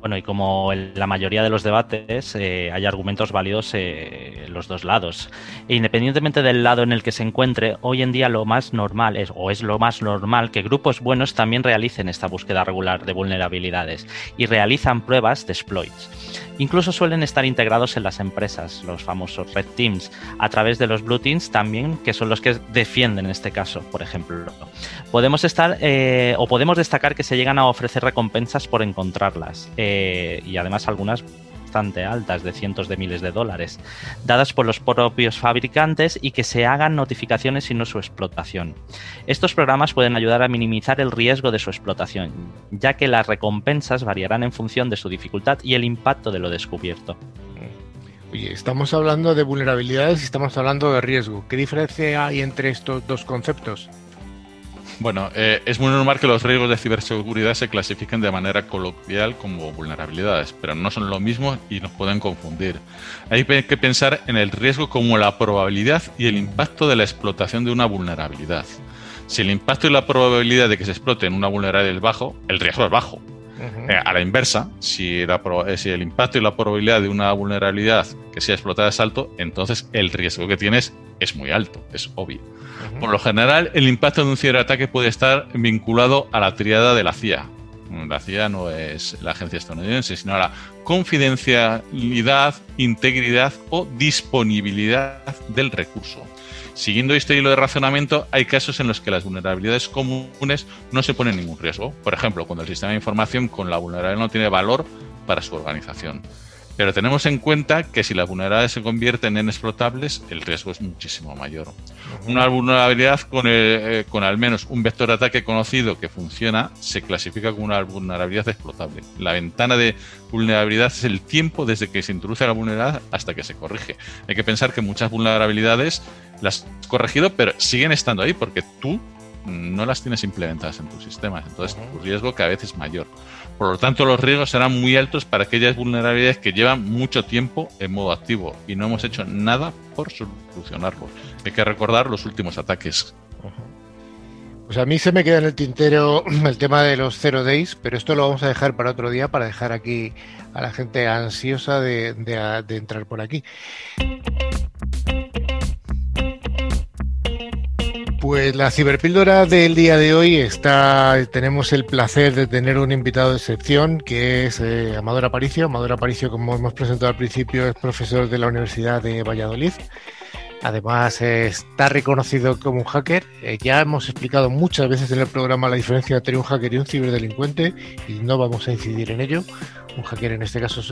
Bueno, y como en la mayoría de los debates, eh, hay argumentos válidos eh, en los dos lados. E independientemente del lado en el que se encuentre, hoy en día lo más normal es, o es lo más normal, que grupos buenos también realicen esta búsqueda regular de vulnerabilidades y realizan pruebas de exploits. Incluso suelen estar integrados en las empresas, los famosos Red Teams, a través de los Blue Teams también, que son los que defienden en este caso, por ejemplo. Podemos estar eh, o podemos destacar que se llegan a ofrecer recompensas por encontrarlas eh, y además algunas bastante altas, de cientos de miles de dólares, dadas por los propios fabricantes y que se hagan notificaciones y no su explotación. Estos programas pueden ayudar a minimizar el riesgo de su explotación, ya que las recompensas variarán en función de su dificultad y el impacto de lo descubierto. Oye, estamos hablando de vulnerabilidades y estamos hablando de riesgo. ¿Qué diferencia hay entre estos dos conceptos? Bueno, eh, es muy normal que los riesgos de ciberseguridad se clasifiquen de manera coloquial como vulnerabilidades, pero no son lo mismo y nos pueden confundir. Hay que pensar en el riesgo como la probabilidad y el impacto de la explotación de una vulnerabilidad. Si el impacto y la probabilidad de que se explote en una vulnerabilidad es bajo, el riesgo es bajo. Eh, a la inversa, si, eh, si, el impacto y la probabilidad de una vulnerabilidad que sea explotada es alto, entonces el riesgo que tienes es muy alto, es obvio. Por lo general, el impacto de un ciberataque puede estar vinculado a la triada de la CIA. La CIA no es la agencia estadounidense, sino a la confidencialidad, integridad o disponibilidad del recurso. Siguiendo este hilo de razonamiento, hay casos en los que las vulnerabilidades comunes no se ponen ningún riesgo. Por ejemplo, cuando el sistema de información con la vulnerabilidad no tiene valor para su organización. Pero tenemos en cuenta que si las vulnerabilidades se convierten en explotables, el riesgo es muchísimo mayor. Una vulnerabilidad con, eh, con al menos un vector de ataque conocido que funciona se clasifica como una vulnerabilidad explotable. La ventana de vulnerabilidad es el tiempo desde que se introduce la vulnerabilidad hasta que se corrige. Hay que pensar que muchas vulnerabilidades las has corregido, pero siguen estando ahí porque tú no las tienes implementadas en tu sistema. Entonces, tu riesgo cada vez es mayor. Por lo tanto, los riesgos serán muy altos para aquellas vulnerabilidades que llevan mucho tiempo en modo activo y no hemos hecho nada por solucionarlos. Hay que recordar los últimos ataques. Pues a mí se me queda en el tintero el tema de los zero days, pero esto lo vamos a dejar para otro día para dejar aquí a la gente ansiosa de, de entrar por aquí. Pues la ciberpíldora del día de hoy está, tenemos el placer de tener un invitado de excepción que es eh, Amador Aparicio. Amador Aparicio, como hemos presentado al principio, es profesor de la Universidad de Valladolid. Además, está reconocido como un hacker. Eh, ya hemos explicado muchas veces en el programa la diferencia entre un hacker y un ciberdelincuente y no vamos a incidir en ello. Un hacker en este caso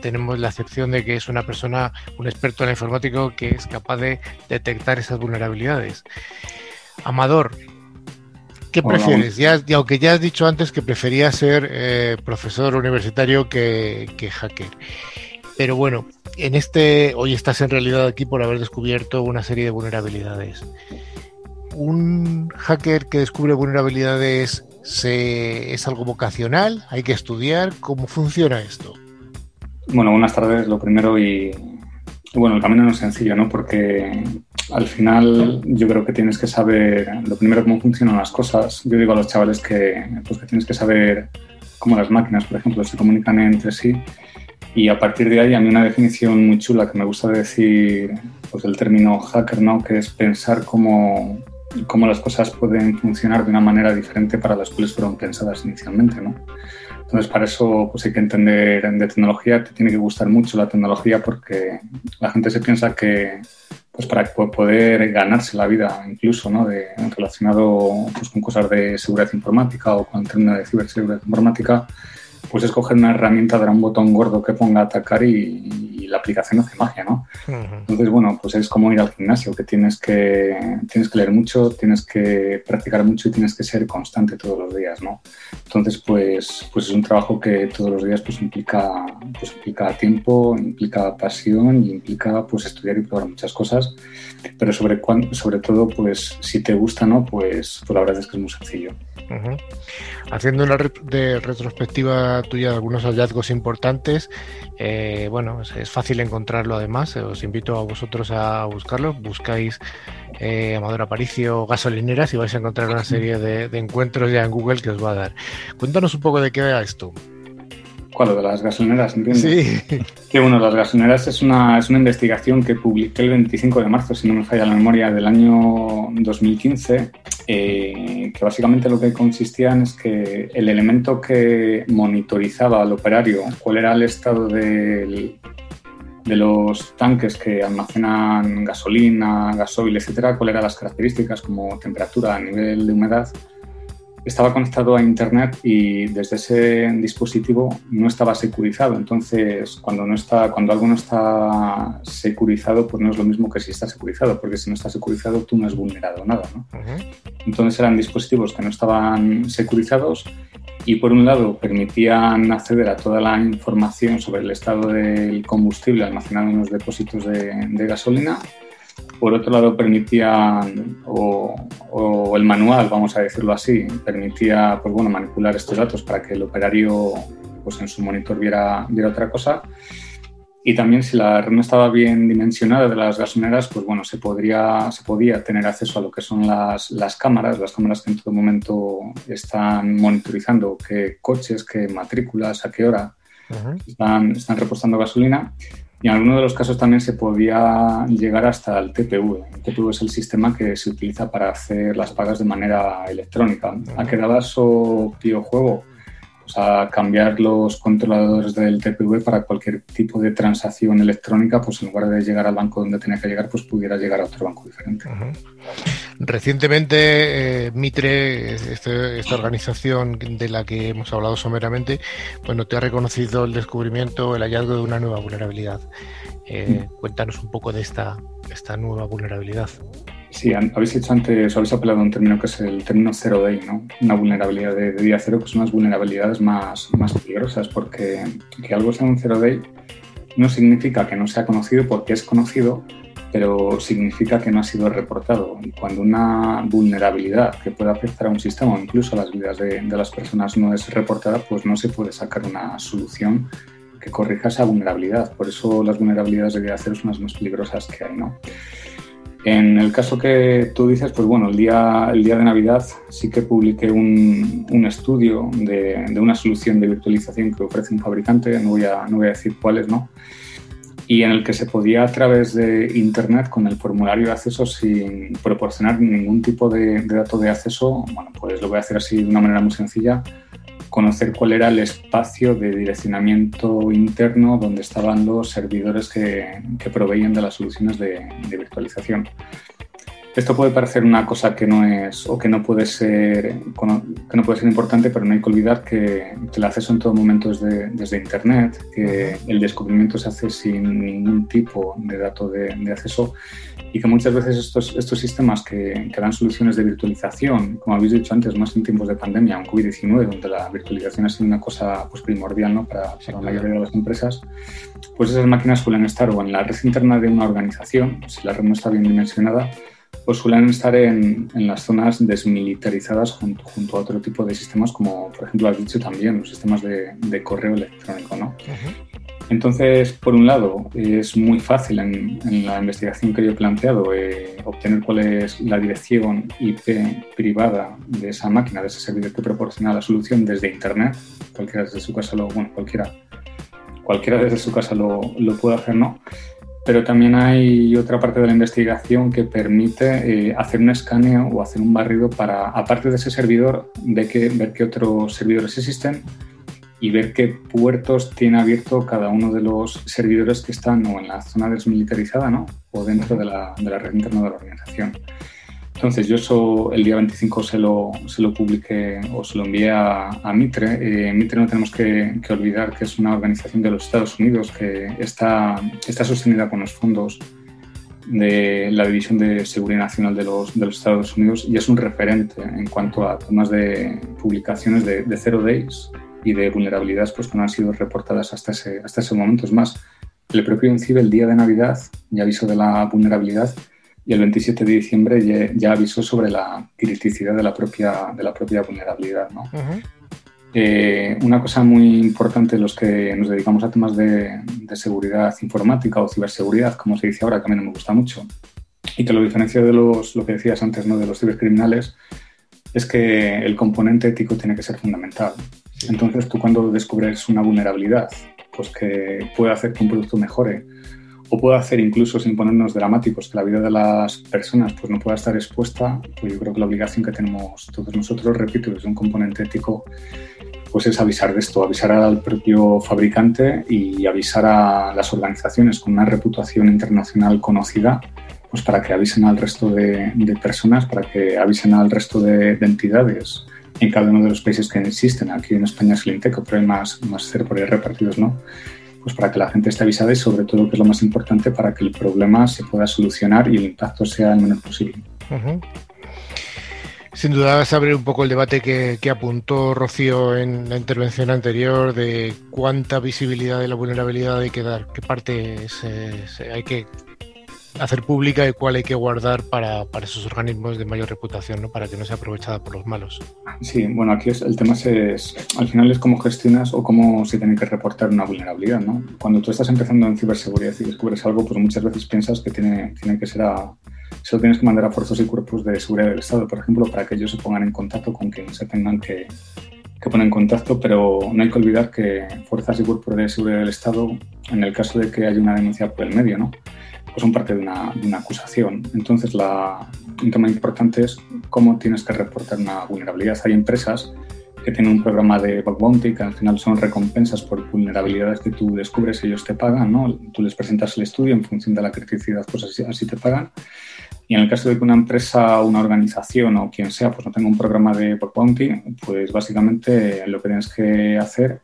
tenemos la excepción de que es una persona, un experto en informático que es capaz de detectar esas vulnerabilidades. Amador, ¿qué prefieres? Ya, aunque ya has dicho antes que preferías ser eh, profesor universitario que, hacker. Pero bueno, en este, hoy estás en realidad aquí por haber descubierto una serie de vulnerabilidades. ¿Un hacker que descubre vulnerabilidades se, es algo vocacional? ¿Hay que estudiar? ¿Cómo funciona esto? Bueno, buenas tardes, lo primero y bueno, el camino no es sencillo, ¿no? Porque al final yo creo que tienes que saber, lo primero, cómo funcionan las cosas. Yo digo a los chavales que, pues, que tienes que saber cómo las máquinas, por ejemplo, se comunican entre sí. Y a partir de ahí, a mí una definición muy chula que me gusta decir, pues el término hacker, ¿no? Que es pensar cómo, cómo las cosas pueden funcionar de una manera diferente para las cuales fueron pensadas inicialmente, ¿no? Entonces, para eso pues hay que entender de tecnología, te tiene que gustar mucho la tecnología porque la gente se piensa que pues para poder ganarse la vida incluso ¿no? de, relacionado pues, con cosas de seguridad informática o con términos de ciberseguridad informática, pues escoger una herramienta, dar un botón gordo que ponga atacar y, la aplicación hace magia, ¿no? Entonces, bueno, pues es como ir al gimnasio, que tienes que, tienes que leer mucho, tienes que practicar mucho y tienes que ser constante todos los días, ¿no? Entonces, pues, pues es un trabajo que todos los días pues implica, pues implica tiempo, implica pasión y implica pues estudiar y probar muchas cosas, pero sobre, sobre todo, pues si te gusta, ¿no? Pues, pues la verdad es que es muy sencillo. Haciendo una de retrospectiva tuya de algunos hallazgos importantes, eh, bueno, es, fácil encontrarlo además, eh, os invito a vosotros a buscarlo, buscáis eh, Amador Aparicio gasolineras y vais a encontrar una serie de, de, encuentros ya en Google que os va a dar. Cuéntanos un poco de qué va esto. ¿Cuál? de las gasolineras? ¿entiendes? Sí. Que bueno, las gasolineras es una, es una investigación que publiqué el 25 de marzo, si no me falla la memoria, del año 2015, eh, que básicamente lo que consistía en es que el elemento que monitorizaba al operario cuál era el estado de los tanques que almacenan gasolina, gasoil, etcétera, cuáles eran las características como temperatura, nivel de humedad, estaba conectado a Internet y desde ese dispositivo no estaba securizado. Entonces, cuando, no está, cuando algo no está securizado, pues no es lo mismo que si está securizado, porque si no está securizado tú no has vulnerado nada. ¿no? Entonces eran dispositivos que no estaban securizados y por un lado permitían acceder a toda la información sobre el estado del combustible almacenado en los depósitos de, de gasolina por otro lado, permitía, o, el manual, vamos a decirlo así, permitía pues, bueno, manipular estos datos para que el operario pues, en su monitor viera, viera otra cosa. Y también si la red no estaba bien dimensionada de las gasolineras, pues bueno, se, podría, se podía tener acceso a lo que son las, las cámaras, las cámaras que en todo momento están monitorizando qué coches, qué matrículas, a qué hora están, están repostando gasolina. Y en algunos de los casos también se podía llegar hasta el TPV. El TPV es el sistema que se utiliza para hacer las pagas de manera electrónica. ¿A qué daba eso juego? Pues a cambiar los controladores del TPV para cualquier tipo de transacción electrónica, pues en lugar de llegar al banco donde tenía que llegar, pues pudiera llegar a otro banco diferente. Recientemente, eh, Mitre, este, esta organización de la que hemos hablado someramente, bueno, te ha reconocido el descubrimiento, el hallazgo de una nueva vulnerabilidad. Eh, mm. Cuéntanos un poco de esta, esta nueva vulnerabilidad. Sí, habéis hecho antes, habéis apelado a un término que es el término zero day, ¿no? Una vulnerabilidad de, día cero, que son las vulnerabilidades más, más peligrosas, porque que algo sea un zero day no significa que no sea conocido porque es conocido, pero significa que no ha sido reportado. Y cuando una vulnerabilidad que pueda afectar a un sistema o incluso a las vidas de, las personas no es reportada, pues no se puede sacar una solución que corrija esa vulnerabilidad. Por eso las vulnerabilidades de día cero son las más peligrosas que hay. ¿no? En el caso que tú dices, pues bueno, el día, el día de Navidad sí que publiqué un, un estudio de, de, una solución de virtualización que ofrece un fabricante, no voy a, no voy a decir cuáles, ¿no? Y en el que se podía a través de Internet, con el formulario de acceso, sin proporcionar ningún tipo de, de dato de acceso, bueno, pues lo voy a hacer así de una manera muy sencilla, conocer cuál era el espacio de direccionamiento interno donde estaban los servidores que, proveían de las soluciones de virtualización. Esto puede parecer una cosa que no es o que no puede ser que no puede ser importante, pero no hay que olvidar que el acceso en todo momento es desde Internet, que el descubrimiento se hace sin ningún tipo de dato de, de acceso y que muchas veces estos, estos sistemas que, que, dan soluciones de virtualización, como habéis dicho antes, más en tiempos de pandemia, un COVID-19, donde la virtualización ha sido una cosa pues, primordial ¿no? para, para la mayoría de las empresas, pues esas máquinas suelen estar o en la red interna de una organización, si la red no está bien dimensionada, pues suelen estar en, en las zonas desmilitarizadas junto, junto, a otro tipo de sistemas, como por ejemplo has dicho también, los sistemas de, de correo electrónico. ¿no? Uh -huh. Entonces, por un lado, es muy fácil en, en la investigación que yo he planteado eh, obtener cuál es la dirección IP privada de esa máquina, de ese servidor que proporciona la solución desde Internet. Cualquiera desde su casa lo, bueno, cualquiera, cualquiera desde su casa lo, lo puede hacer, ¿no? Pero también hay otra parte de la investigación que permite eh, hacer un escaneo o hacer un barrido para, aparte de ese servidor, de que, ver qué otros servidores existen y ver qué puertos tiene abierto cada uno de los servidores que están o en la zona desmilitarizada ¿no? o dentro de la, de la red interna de la organización. Entonces, yo eso el día 25 se lo, se lo publiqué o se lo envié a, a Mitre. Eh, Mitre no tenemos que, que, olvidar que es una organización de los Estados Unidos que está, está sostenida con los fondos de la División de Seguridad Nacional de los, de los Estados Unidos y es un referente en cuanto a temas de publicaciones de, de Zero Days y de vulnerabilidades pues, que no han sido reportadas hasta ese, hasta ese momento. Es más, el propio INCIBE, el día de Navidad, ya aviso de la vulnerabilidad y el 27 de diciembre ya, ya, avisó sobre la criticidad de la propia, de la propia vulnerabilidad. ¿no? Uh -huh. eh, una cosa muy importante los que nos dedicamos a temas de, de, seguridad informática o ciberseguridad, como se dice ahora, que a mí no me gusta mucho, y que lo diferencia de los, lo que decías antes, ¿no? de los cibercriminales, es que el componente ético tiene que ser fundamental. Entonces, tú cuando descubres una vulnerabilidad, pues que puede hacer que un producto mejore, o puede hacer incluso sin ponernos dramáticos que la vida de las personas pues no pueda estar expuesta, pues yo creo que la obligación que tenemos todos nosotros, repito, desde un componente ético, pues es avisar de esto, avisar al propio fabricante y avisar a las organizaciones con una reputación internacional conocida, pues para que avisen al resto de, de personas, para que avisen al resto de, de, entidades en cada uno de los países que existen. Aquí en España es el INTECO, pero hay más, más repartidos, ¿no? Pues para que la gente esté avisada y sobre todo, que es lo más importante, para que el problema se pueda solucionar y el impacto sea el menor posible. Sin duda a abrir un poco el debate que, apuntó Rocío en la intervención anterior de cuánta visibilidad de la vulnerabilidad hay que dar, qué parte hay que hacer pública y cuál hay que guardar para, para esos organismos de mayor reputación, ¿no? para que no sea aprovechada por los malos. Sí, bueno, aquí el tema es, al final es cómo gestionas o cómo se tiene que reportar una vulnerabilidad. ¿no? Cuando tú estás empezando en ciberseguridad y descubres algo, pues muchas veces piensas que tiene, tiene que ser a, se lo tienes que mandar a fuerzas y cuerpos de seguridad del Estado, por ejemplo, para que ellos se pongan en contacto con quien se tengan que, que poner en contacto, pero no hay que olvidar que fuerzas y cuerpos de seguridad del Estado, en el caso de que haya una denuncia por el medio, ¿no? Pues son parte de una, de una acusación. Entonces, la, un tema importante es cómo tienes que reportar una vulnerabilidad. Hay empresas que tienen un programa de bug bounty, que al final son recompensas por vulnerabilidades que tú descubres ellos te pagan, ¿no? Tú les presentas el estudio en función de la criticidad, pues así, así te pagan. Y en el caso de que una empresa, una organización o quien sea, pues no tenga un programa de bug bounty, pues básicamente lo que tienes que hacer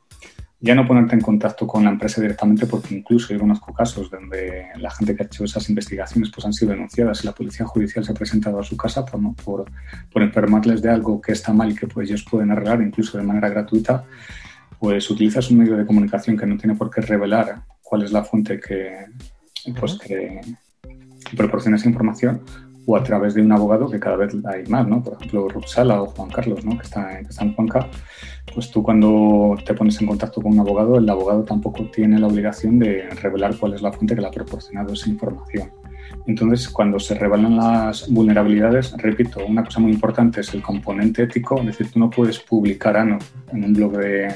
ya no ponerte en contacto con la empresa directamente porque incluso yo conozco casos donde la gente que ha hecho esas investigaciones pues han sido denunciadas y la policía judicial se ha presentado a su casa por, por, por informarles de algo que está mal y que pues ellos pueden arreglar incluso de manera gratuita pues utilizas un medio de comunicación que no tiene por qué revelar cuál es la fuente que, pues, que proporciona esa información o a través de un abogado que cada vez hay más, ¿no? Por ejemplo, Roxala o Juan Carlos, ¿no? Que está, que está en Juanca, pues tú cuando te pones en contacto con un abogado, el abogado tampoco tiene la obligación de revelar cuál es la fuente que le ha proporcionado esa información. Entonces, cuando se revelan las vulnerabilidades, repito, una cosa muy importante es el componente ético, es decir, tú no puedes publicar ano en un blog de,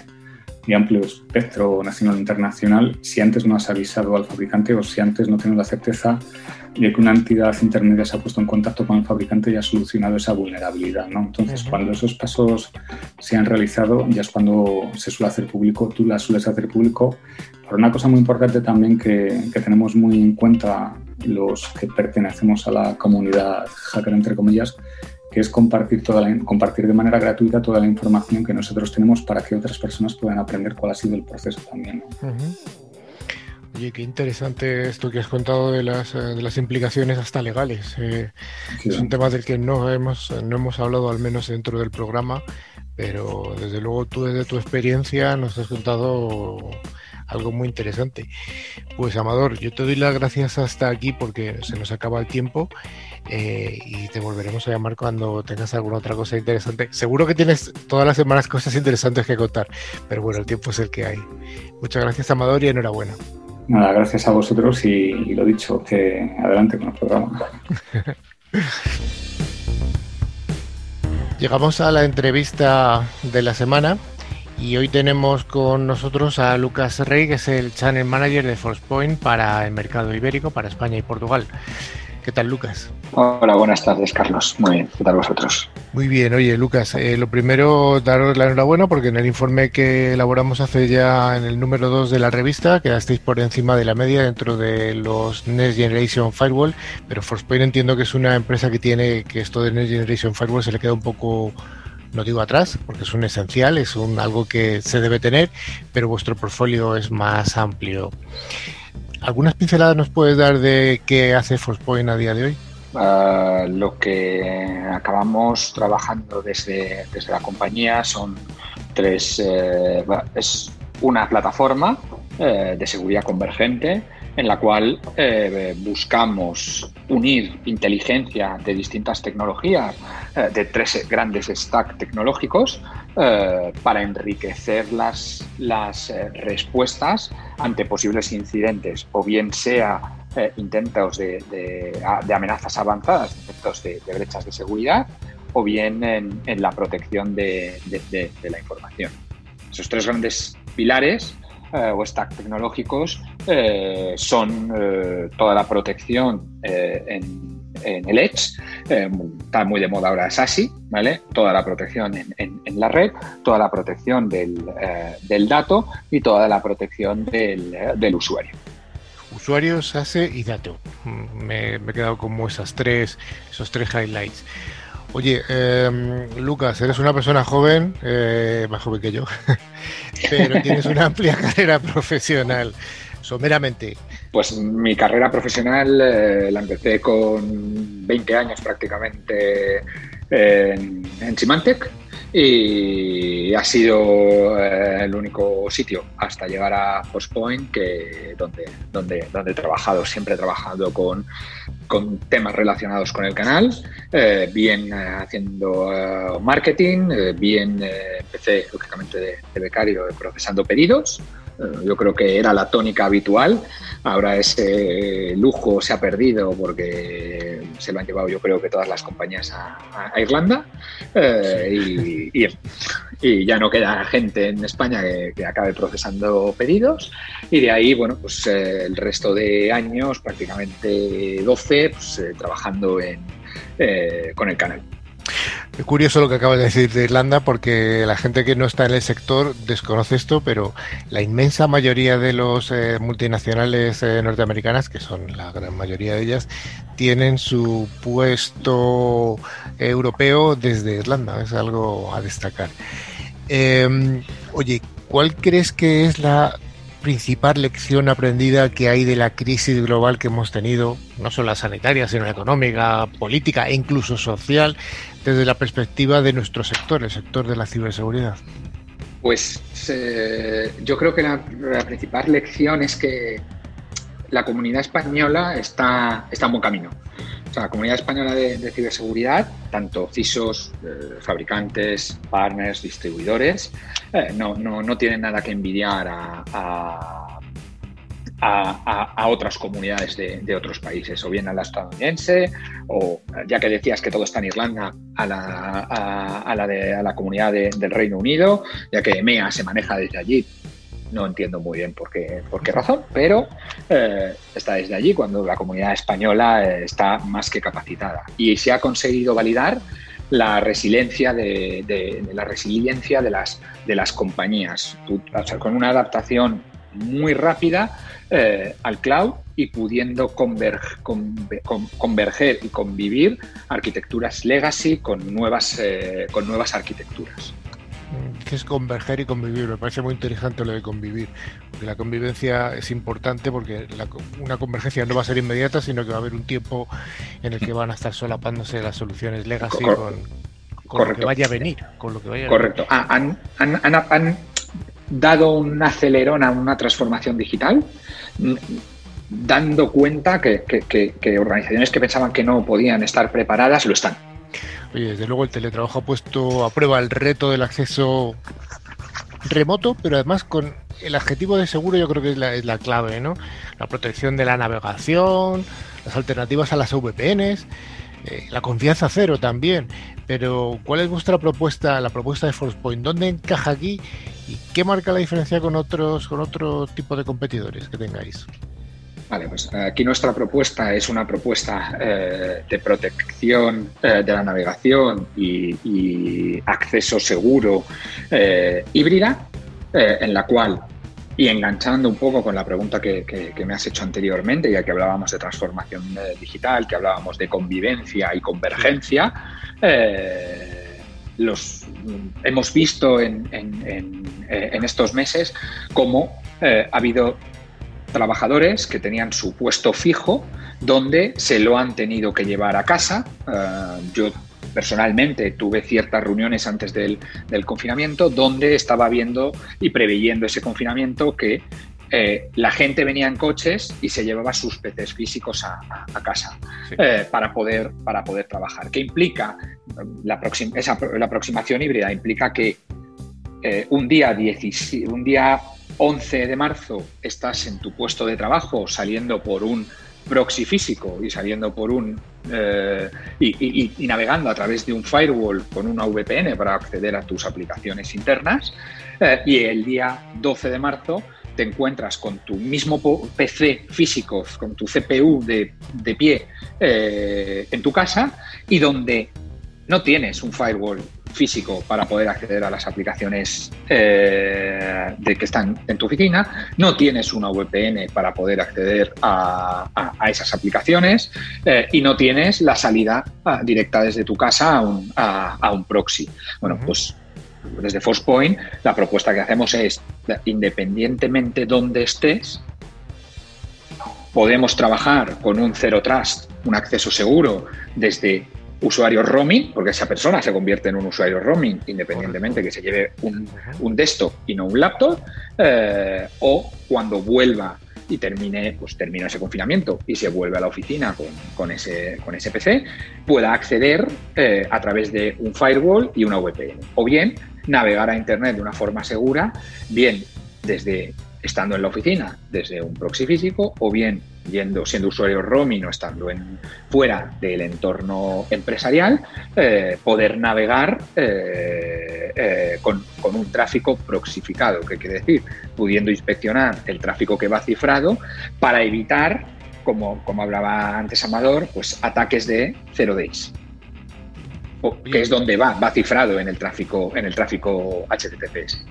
y amplio espectro nacional e internacional si antes no has avisado al fabricante o si antes no tienes la certeza de que una entidad intermedia se ha puesto en contacto con el fabricante y ha solucionado esa vulnerabilidad. ¿no? Entonces, cuando esos pasos se han realizado, ya es cuando se suele hacer público, tú la sueles hacer público. Pero una cosa muy importante también que, que tenemos muy en cuenta los que pertenecemos a la comunidad hacker, entre comillas, que es compartir, toda la, compartir de manera gratuita toda la información que nosotros tenemos para que otras personas puedan aprender cuál ha sido el proceso también. Oye, qué interesante esto que has contado de las, eh, de las implicaciones hasta legales. Eh, es un tema del que no hemos, no hemos hablado, al menos dentro del programa, pero desde luego tú desde tu experiencia nos has contado algo muy interesante. Pues Amador, yo te doy las gracias hasta aquí porque se nos acaba el tiempo eh, y te volveremos a llamar cuando tengas alguna otra cosa interesante. Seguro que tienes todas las semanas cosas interesantes que contar, pero bueno, el tiempo es el que hay. Muchas gracias Amador y enhorabuena. Nada, gracias a vosotros y, lo dicho, que adelante con el programa. Llegamos a la entrevista de la semana y hoy tenemos con nosotros a Lucas Rey, que es el Channel Manager de Forcepoint para el mercado ibérico, para España y Portugal. ¿Qué tal, Lucas? Hola, buenas tardes, Carlos. Muy bien, ¿qué tal vosotros? Muy bien, oye, Lucas, eh, lo primero, daros la enhorabuena porque en el informe que elaboramos hace ya en el número 2 de la revista quedasteis por encima de la media dentro de los Next Generation Firewall, pero Forcepoint entiendo que es una empresa que tiene que esto de Next Generation Firewall se le queda un poco no digo atrás, porque es un esencial, es un algo que se debe tener, pero vuestro portfolio es más amplio. ¿Algunas pinceladas nos puedes dar de qué hace Forcepoint a día de hoy? Ah, lo que acabamos trabajando desde, desde la compañía son tres. Eh, es una plataforma eh, de seguridad convergente en la cual eh, buscamos unir inteligencia de distintas tecnologías, eh, de tres grandes stacks tecnológicos, eh, para enriquecer las, las respuestas ante posibles incidentes, o bien sea intentos de, amenazas avanzadas, intentos de, brechas de seguridad, o bien en, en la protección de, la información. Esos tres grandes pilares o stack tecnológicos eh, son eh, toda la protección en, el Edge, está muy de moda ahora SASI, ¿vale? Toda la protección en, la red, toda la protección del, dato y toda la protección del, usuario. Usuario, SASE y dato. Mm, me, me, he quedado como esas tres, esos tres highlights. Oye, em, Lucas, eres una persona joven, eh, más joven que yo, pero tienes una amplia carrera profesional, someramente. Pues mi carrera profesional eh, la empecé con 20 años prácticamente en, en Symantec y ha sido eh, el único sitio hasta llegar a Postpoint que donde, donde, donde he trabajado, siempre he trabajado con, con temas relacionados con el canal, eh, bien eh, haciendo marketing, bien empecé lógicamente de, becario procesando pedidos, yo creo que era la tónica habitual. Ahora ese lujo se ha perdido porque se lo han llevado yo creo que todas las compañías a, Irlanda. Eh, y, ya no queda gente en España que, acabe procesando pedidos. Y de ahí, bueno, pues eh, el resto de años, prácticamente 12, pues, eh, trabajando con el canal. Es curioso lo que acabas de decir de Irlanda porque la gente que no está en el sector desconoce esto, pero la inmensa mayoría de los eh, multinacionales eh, norteamericanas, que son la gran mayoría de ellas, tienen su puesto europeo desde Irlanda. Es algo a destacar. Em, oye, ¿cuál crees que es la principal lección aprendida que hay de la crisis global que hemos tenido, no solo la sanitaria, sino la económica, política e incluso social, desde la perspectiva de nuestro sector, el sector de la ciberseguridad? Pues eh, yo creo que la, principal lección es que la comunidad española está, está en buen camino. O sea, la comunidad española de, ciberseguridad, tanto CISOs, eh, fabricantes, partners, distribuidores, eh, no, no, no, tienen nada que envidiar a, a, otras comunidades de, otros países, o bien a la estadounidense, o ya que decías que todo está en Irlanda, a la, a, la, de, la comunidad del Reino Unido, ya que EMEA se maneja desde allí. No entiendo muy bien por qué, por qué razón, pero eh, está desde allí cuando la comunidad española eh, está más que capacitada. Y se ha conseguido validar la resiliencia de, la resiliencia de las, de las compañías. con una adaptación muy rápida eh, al cloud y pudiendo converger y convivir arquitecturas legacy con nuevas, con nuevas arquitecturas. ¿Qué es converger y convivir? Me parece muy interesante lo de convivir, porque la convivencia es importante porque una convergencia no va a ser inmediata, sino que va a haber un tiempo en el que van a estar solapándose las soluciones legacy con, lo que vaya a venir. Con lo que vaya Correcto. Ah, han, han, dado un acelerón a una transformación digital dando cuenta que, organizaciones que pensaban que no podían estar preparadas lo están. Oye, desde luego el teletrabajo ha puesto a prueba el reto del acceso remoto, pero además con el adjetivo de seguro yo creo que es la, clave, ¿no? La protección de la navegación, las alternativas a las VPNs, eh, la confianza cero también. Pero, ¿cuál es vuestra propuesta, la propuesta de ForcePoint? ¿Dónde encaja aquí y qué marca la diferencia con otros, con otro tipo de competidores que tengáis? Vale, pues aquí nuestra propuesta es una propuesta eh, de protección eh, de la navegación y, acceso seguro eh, híbrida, en la cual, y enganchando un poco con la pregunta que, me has hecho anteriormente, ya que hablábamos de transformación digital, que hablábamos de convivencia y convergencia, los, hemos visto en, en estos meses cómo ha habido trabajadores que tenían su puesto fijo donde se lo han tenido que llevar a casa. Eh, yo personalmente tuve ciertas reuniones antes del, confinamiento donde estaba viendo y preveyendo ese confinamiento que eh, la gente venía en coches y se llevaba sus PCs físicos a, casa eh, para, poder, para poder trabajar. ¿Qué implica la, esa, la aproximación híbrida? Implica que un, día un día 11 de marzo estás en tu puesto de trabajo saliendo por un proxy físico y saliendo por un eh, y, navegando a través de un firewall con una VPN para acceder a tus aplicaciones internas eh, y el día 12 de marzo te encuentras con tu mismo PC físico, con tu CPU de, pie eh, en tu casa y donde no tienes un firewall físico para poder acceder a las aplicaciones eh, de que están en tu oficina, no tienes una VPN para poder acceder a, esas aplicaciones eh, y no tienes la salida ah, directa desde tu casa a un, a, un proxy. Bueno, pues desde Forcepoint la propuesta que hacemos es, independientemente donde estés, podemos trabajar con un Zero Trust, un acceso seguro desde usuario roaming, porque esa persona se convierte en un usuario roaming independientemente que se lleve un, desktop y no un laptop, eh, o cuando vuelva y termine, pues termina ese confinamiento y se vuelve a la oficina con, ese, con ese PC, pueda acceder eh, a través de un firewall y una VPN. O bien navegar a Internet de una forma segura, bien desde estando en la oficina desde un proxy físico o bien yendo siendo usuario roaming o estando en, fuera del entorno empresarial, eh, poder navegar eh, eh, con, un tráfico proxificado, que quiere decir, pudiendo inspeccionar el tráfico que va cifrado para evitar, como, como hablaba antes Amador, pues ataques de zero days. que es donde va, va cifrado en el tráfico, en el tráfico HTTPS.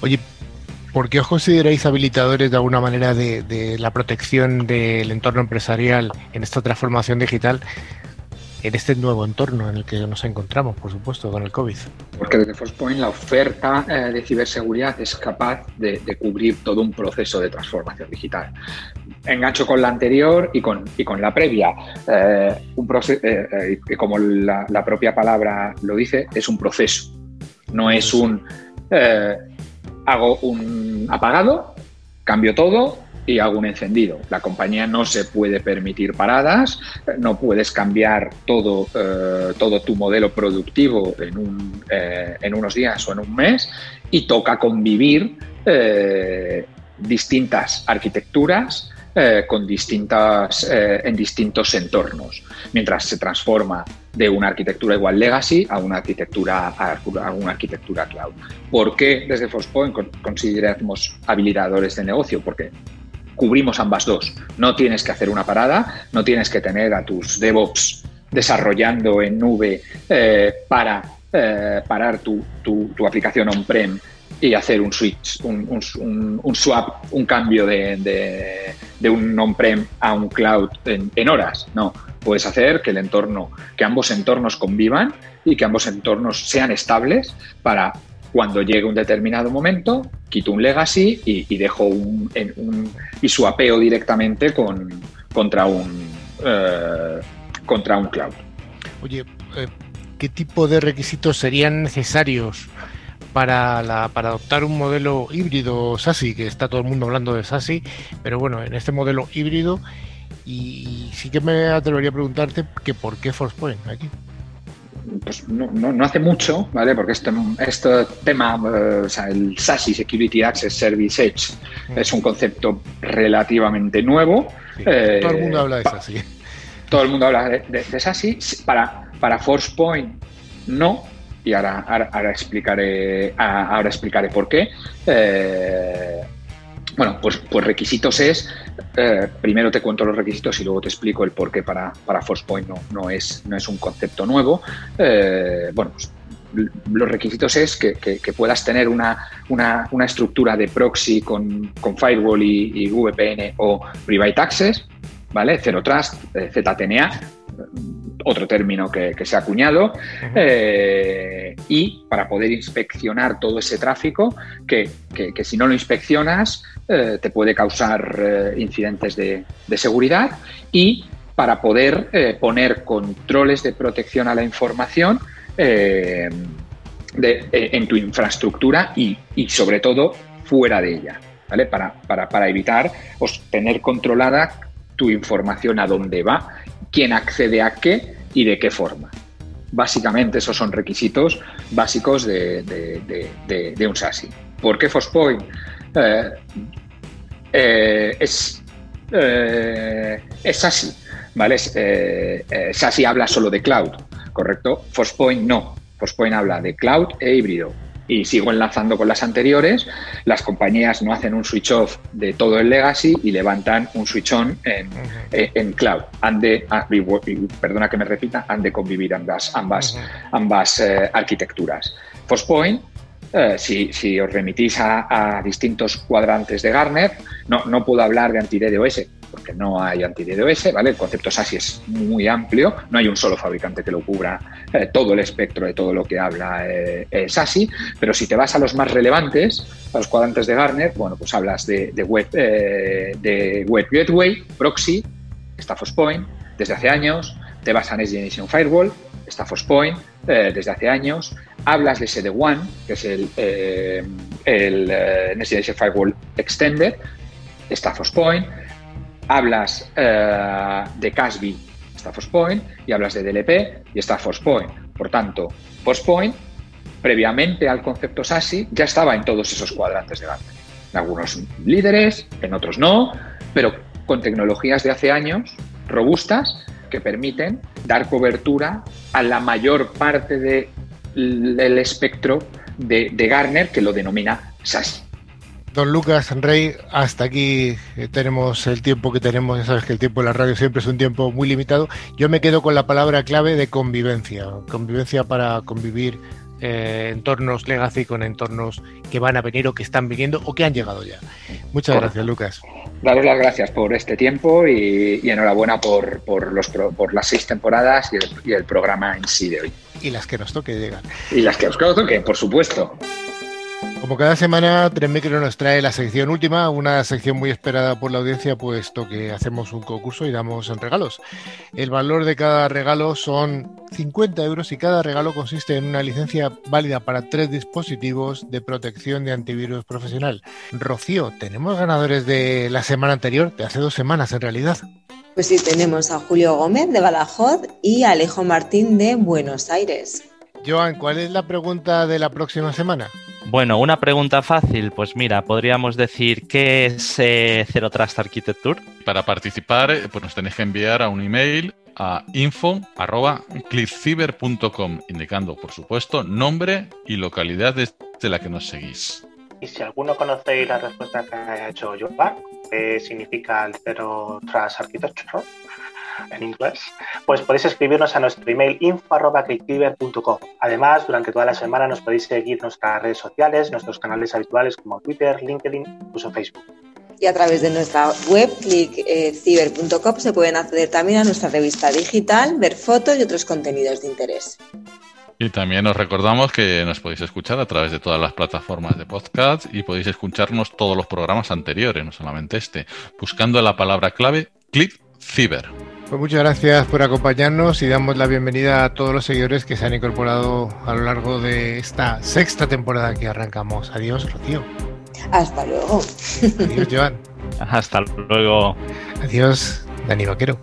Oye, ¿Por qué os consideráis habilitadores de alguna manera de, la protección del entorno empresarial en esta transformación digital? en este nuevo entorno en el que nos encontramos, por supuesto, con el COVID. Porque desde Forcepoint la oferta eh, de ciberseguridad es capaz de, cubrir todo un proceso de transformación digital. Engancho con la anterior y con, y con la previa. Eh, un eh, y como la, la, propia palabra lo dice, es un proceso, no es un hago un apagado, cambio todo y hago un encendido. La compañía no se puede permitir paradas, no puedes cambiar todo, eh, todo tu modelo productivo en, un, eh, en, unos días o en un mes y toca convivir eh, distintas arquitecturas eh, con distintas, eh, en distintos entornos, mientras se transforma de una arquitectura igual legacy a una arquitectura, a arquitectura cloud. ¿Por qué desde Forcepoint consideramos habilitadores de negocio? Porque cubrimos ambas dos. No tienes que hacer una parada, no tienes que tener a tus DevOps desarrollando en nube eh, para parar tu, tu, tu aplicación on-prem y hacer un switch, un, swap, un cambio de, un on-prem a un cloud en, horas. No, puedes hacer que el entorno, que ambos entornos convivan y que ambos entornos sean estables para cuando llegue un determinado momento, quito un legacy y, dejo un, y swapeo directamente con, contra un eh, contra un cloud. Oye, eh, ¿qué tipo de requisitos serían necesarios para, la, para adoptar un modelo híbrido SASI, que está todo el mundo hablando de SASI, pero bueno, en este modelo híbrido, y sí que me atrevería a preguntarte que por qué ForcePoint aquí. Pues no, no, hace mucho, ¿vale? Porque este, este tema, eh, o sea, el SASI, Security Access Service Edge, mm. es un concepto relativamente nuevo. todo el mundo habla de SASI. Todo el mundo habla de, de, SASI. Para, para ForcePoint, no, y ahora, ahora, explicaré, ahora explicaré por qué. Eh, bueno, pues, pues requisitos es, eh, primero te cuento los requisitos y luego te explico el por qué para, para ForcePoint no, no, es, no es un concepto nuevo. Eh, bueno, pues los requisitos es que, puedas tener una, una, estructura de proxy con, con firewall y, y, VPN o private access, ¿vale? Zero Trust, ZTNA, otro término que, se ha acuñado, eh, y para poder inspeccionar todo ese tráfico que, si no lo inspeccionas eh, te puede causar eh, incidentes de, seguridad y para poder poner controles de protección a la información en tu infraestructura y, sobre todo fuera de ella, ¿vale? Para, para, para evitar pues, tener controlada tu información a dónde va quién accede a qué y de qué forma. Básicamente esos son requisitos básicos de, un SASI. ¿Por qué Fospoint? Eh, eh, es, eh, es SASI, ¿vale? SASI habla solo de cloud, ¿correcto? Fospoint no. Fospoint habla de cloud e híbrido y sigo enlazando con las anteriores, las compañías no hacen un switch off de todo el legacy y levantan un switch on en, eh, cloud. Han de, ah, perdona que me repita, han de convivir ambas, ambas, ambas eh, arquitecturas. Forcepoint eh, si, os remitís a, distintos cuadrantes de Garner, no, no puedo hablar de anti-DDoS porque no hay anti-DDoS, ¿vale? El concepto SASI es muy amplio, no hay un solo fabricante que lo cubra eh, todo el espectro de todo lo que habla eh, SASI, pero si te vas a los más relevantes, a los cuadrantes de Garner, bueno, pues hablas de, web, de web Gateway, Proxy, está Point, desde hace años, te vas a Next Generation Firewall, está Forcepoint eh, desde hace años. Hablas de SD-WAN, que es el, eh, el eh, Next Generation Firewall Extended, está Forcepoint. Hablas eh, de CASB, está Forcepoint. Y hablas de DLP y está Forcepoint. Por tanto, Forcepoint, previamente al concepto SASI, ya estaba en todos esos cuadrantes de Gartner. En algunos líderes, en otros no, pero con tecnologías de hace años robustas que permiten dar cobertura a la mayor parte del espectro de, Garner que lo denomina SASI. Don Lucas Rey, hasta aquí eh, tenemos el tiempo que tenemos. Ya sabes que el tiempo en la radio siempre es un tiempo muy limitado. Yo me quedo con la palabra clave de convivencia. Convivencia para convivir eh, entornos legacy con entornos que van a venir o que están viniendo o que han llegado ya. Muchas gracias, Lucas. Daros las gracias por este tiempo y, enhorabuena por, por, los, por las seis temporadas y el, y el programa en sí de hoy. Y las que nos toque llegar. Y las que nos toque, por supuesto. Como cada semana, Micro nos trae la sección última, una sección muy esperada por la audiencia, puesto que hacemos un concurso y damos en regalos. El valor de cada regalo son 50 euros y cada regalo consiste en una licencia válida para tres dispositivos de protección de antivirus profesional. Rocío, ¿tenemos ganadores de la semana anterior? De hace dos semanas, en realidad. Pues sí, tenemos a Julio Gómez de Badajoz y a Alejo Martín de Buenos Aires. Joan, ¿cuál es la pregunta de la próxima semana? Bueno, una pregunta fácil. Pues mira, podríamos decir, ¿qué es eh, Zero Trust Architecture? Para participar, eh, pues nos tenéis que enviar a un email a info.clickciber.com, indicando, por supuesto, nombre y localidad desde la que nos seguís. Y si alguno conocéis la respuesta que ha hecho Jovan, que significa el Zero Trust Architecture en inglés, pues podéis escribirnos a nuestro email info.clickciber.com. Además, durante toda la semana nos podéis seguir nuestras redes sociales, nuestros canales habituales como Twitter, LinkedIn, incluso Facebook y a través de nuestra web clickciber.com se pueden acceder también a nuestra revista digital, ver fotos y otros contenidos de interés. Y también os recordamos que nos podéis escuchar a través de todas las plataformas de podcast y podéis escucharnos todos los programas anteriores, no solamente este, buscando la palabra clave ClickCiber. Pues muchas gracias por acompañarnos y damos la bienvenida a todos los seguidores que se han incorporado a lo largo de esta sexta temporada que arrancamos. Adiós, Rocío. Hasta luego. Adiós, Joan. Hasta luego. Adiós, Dani Vaquero.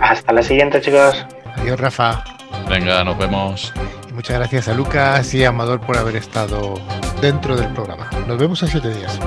Hasta la siguiente, chicos. Adiós, Rafa. Venga, nos vemos. Y muchas gracias a Lucas y a Amador por haber estado dentro del programa. Nos vemos en siete días.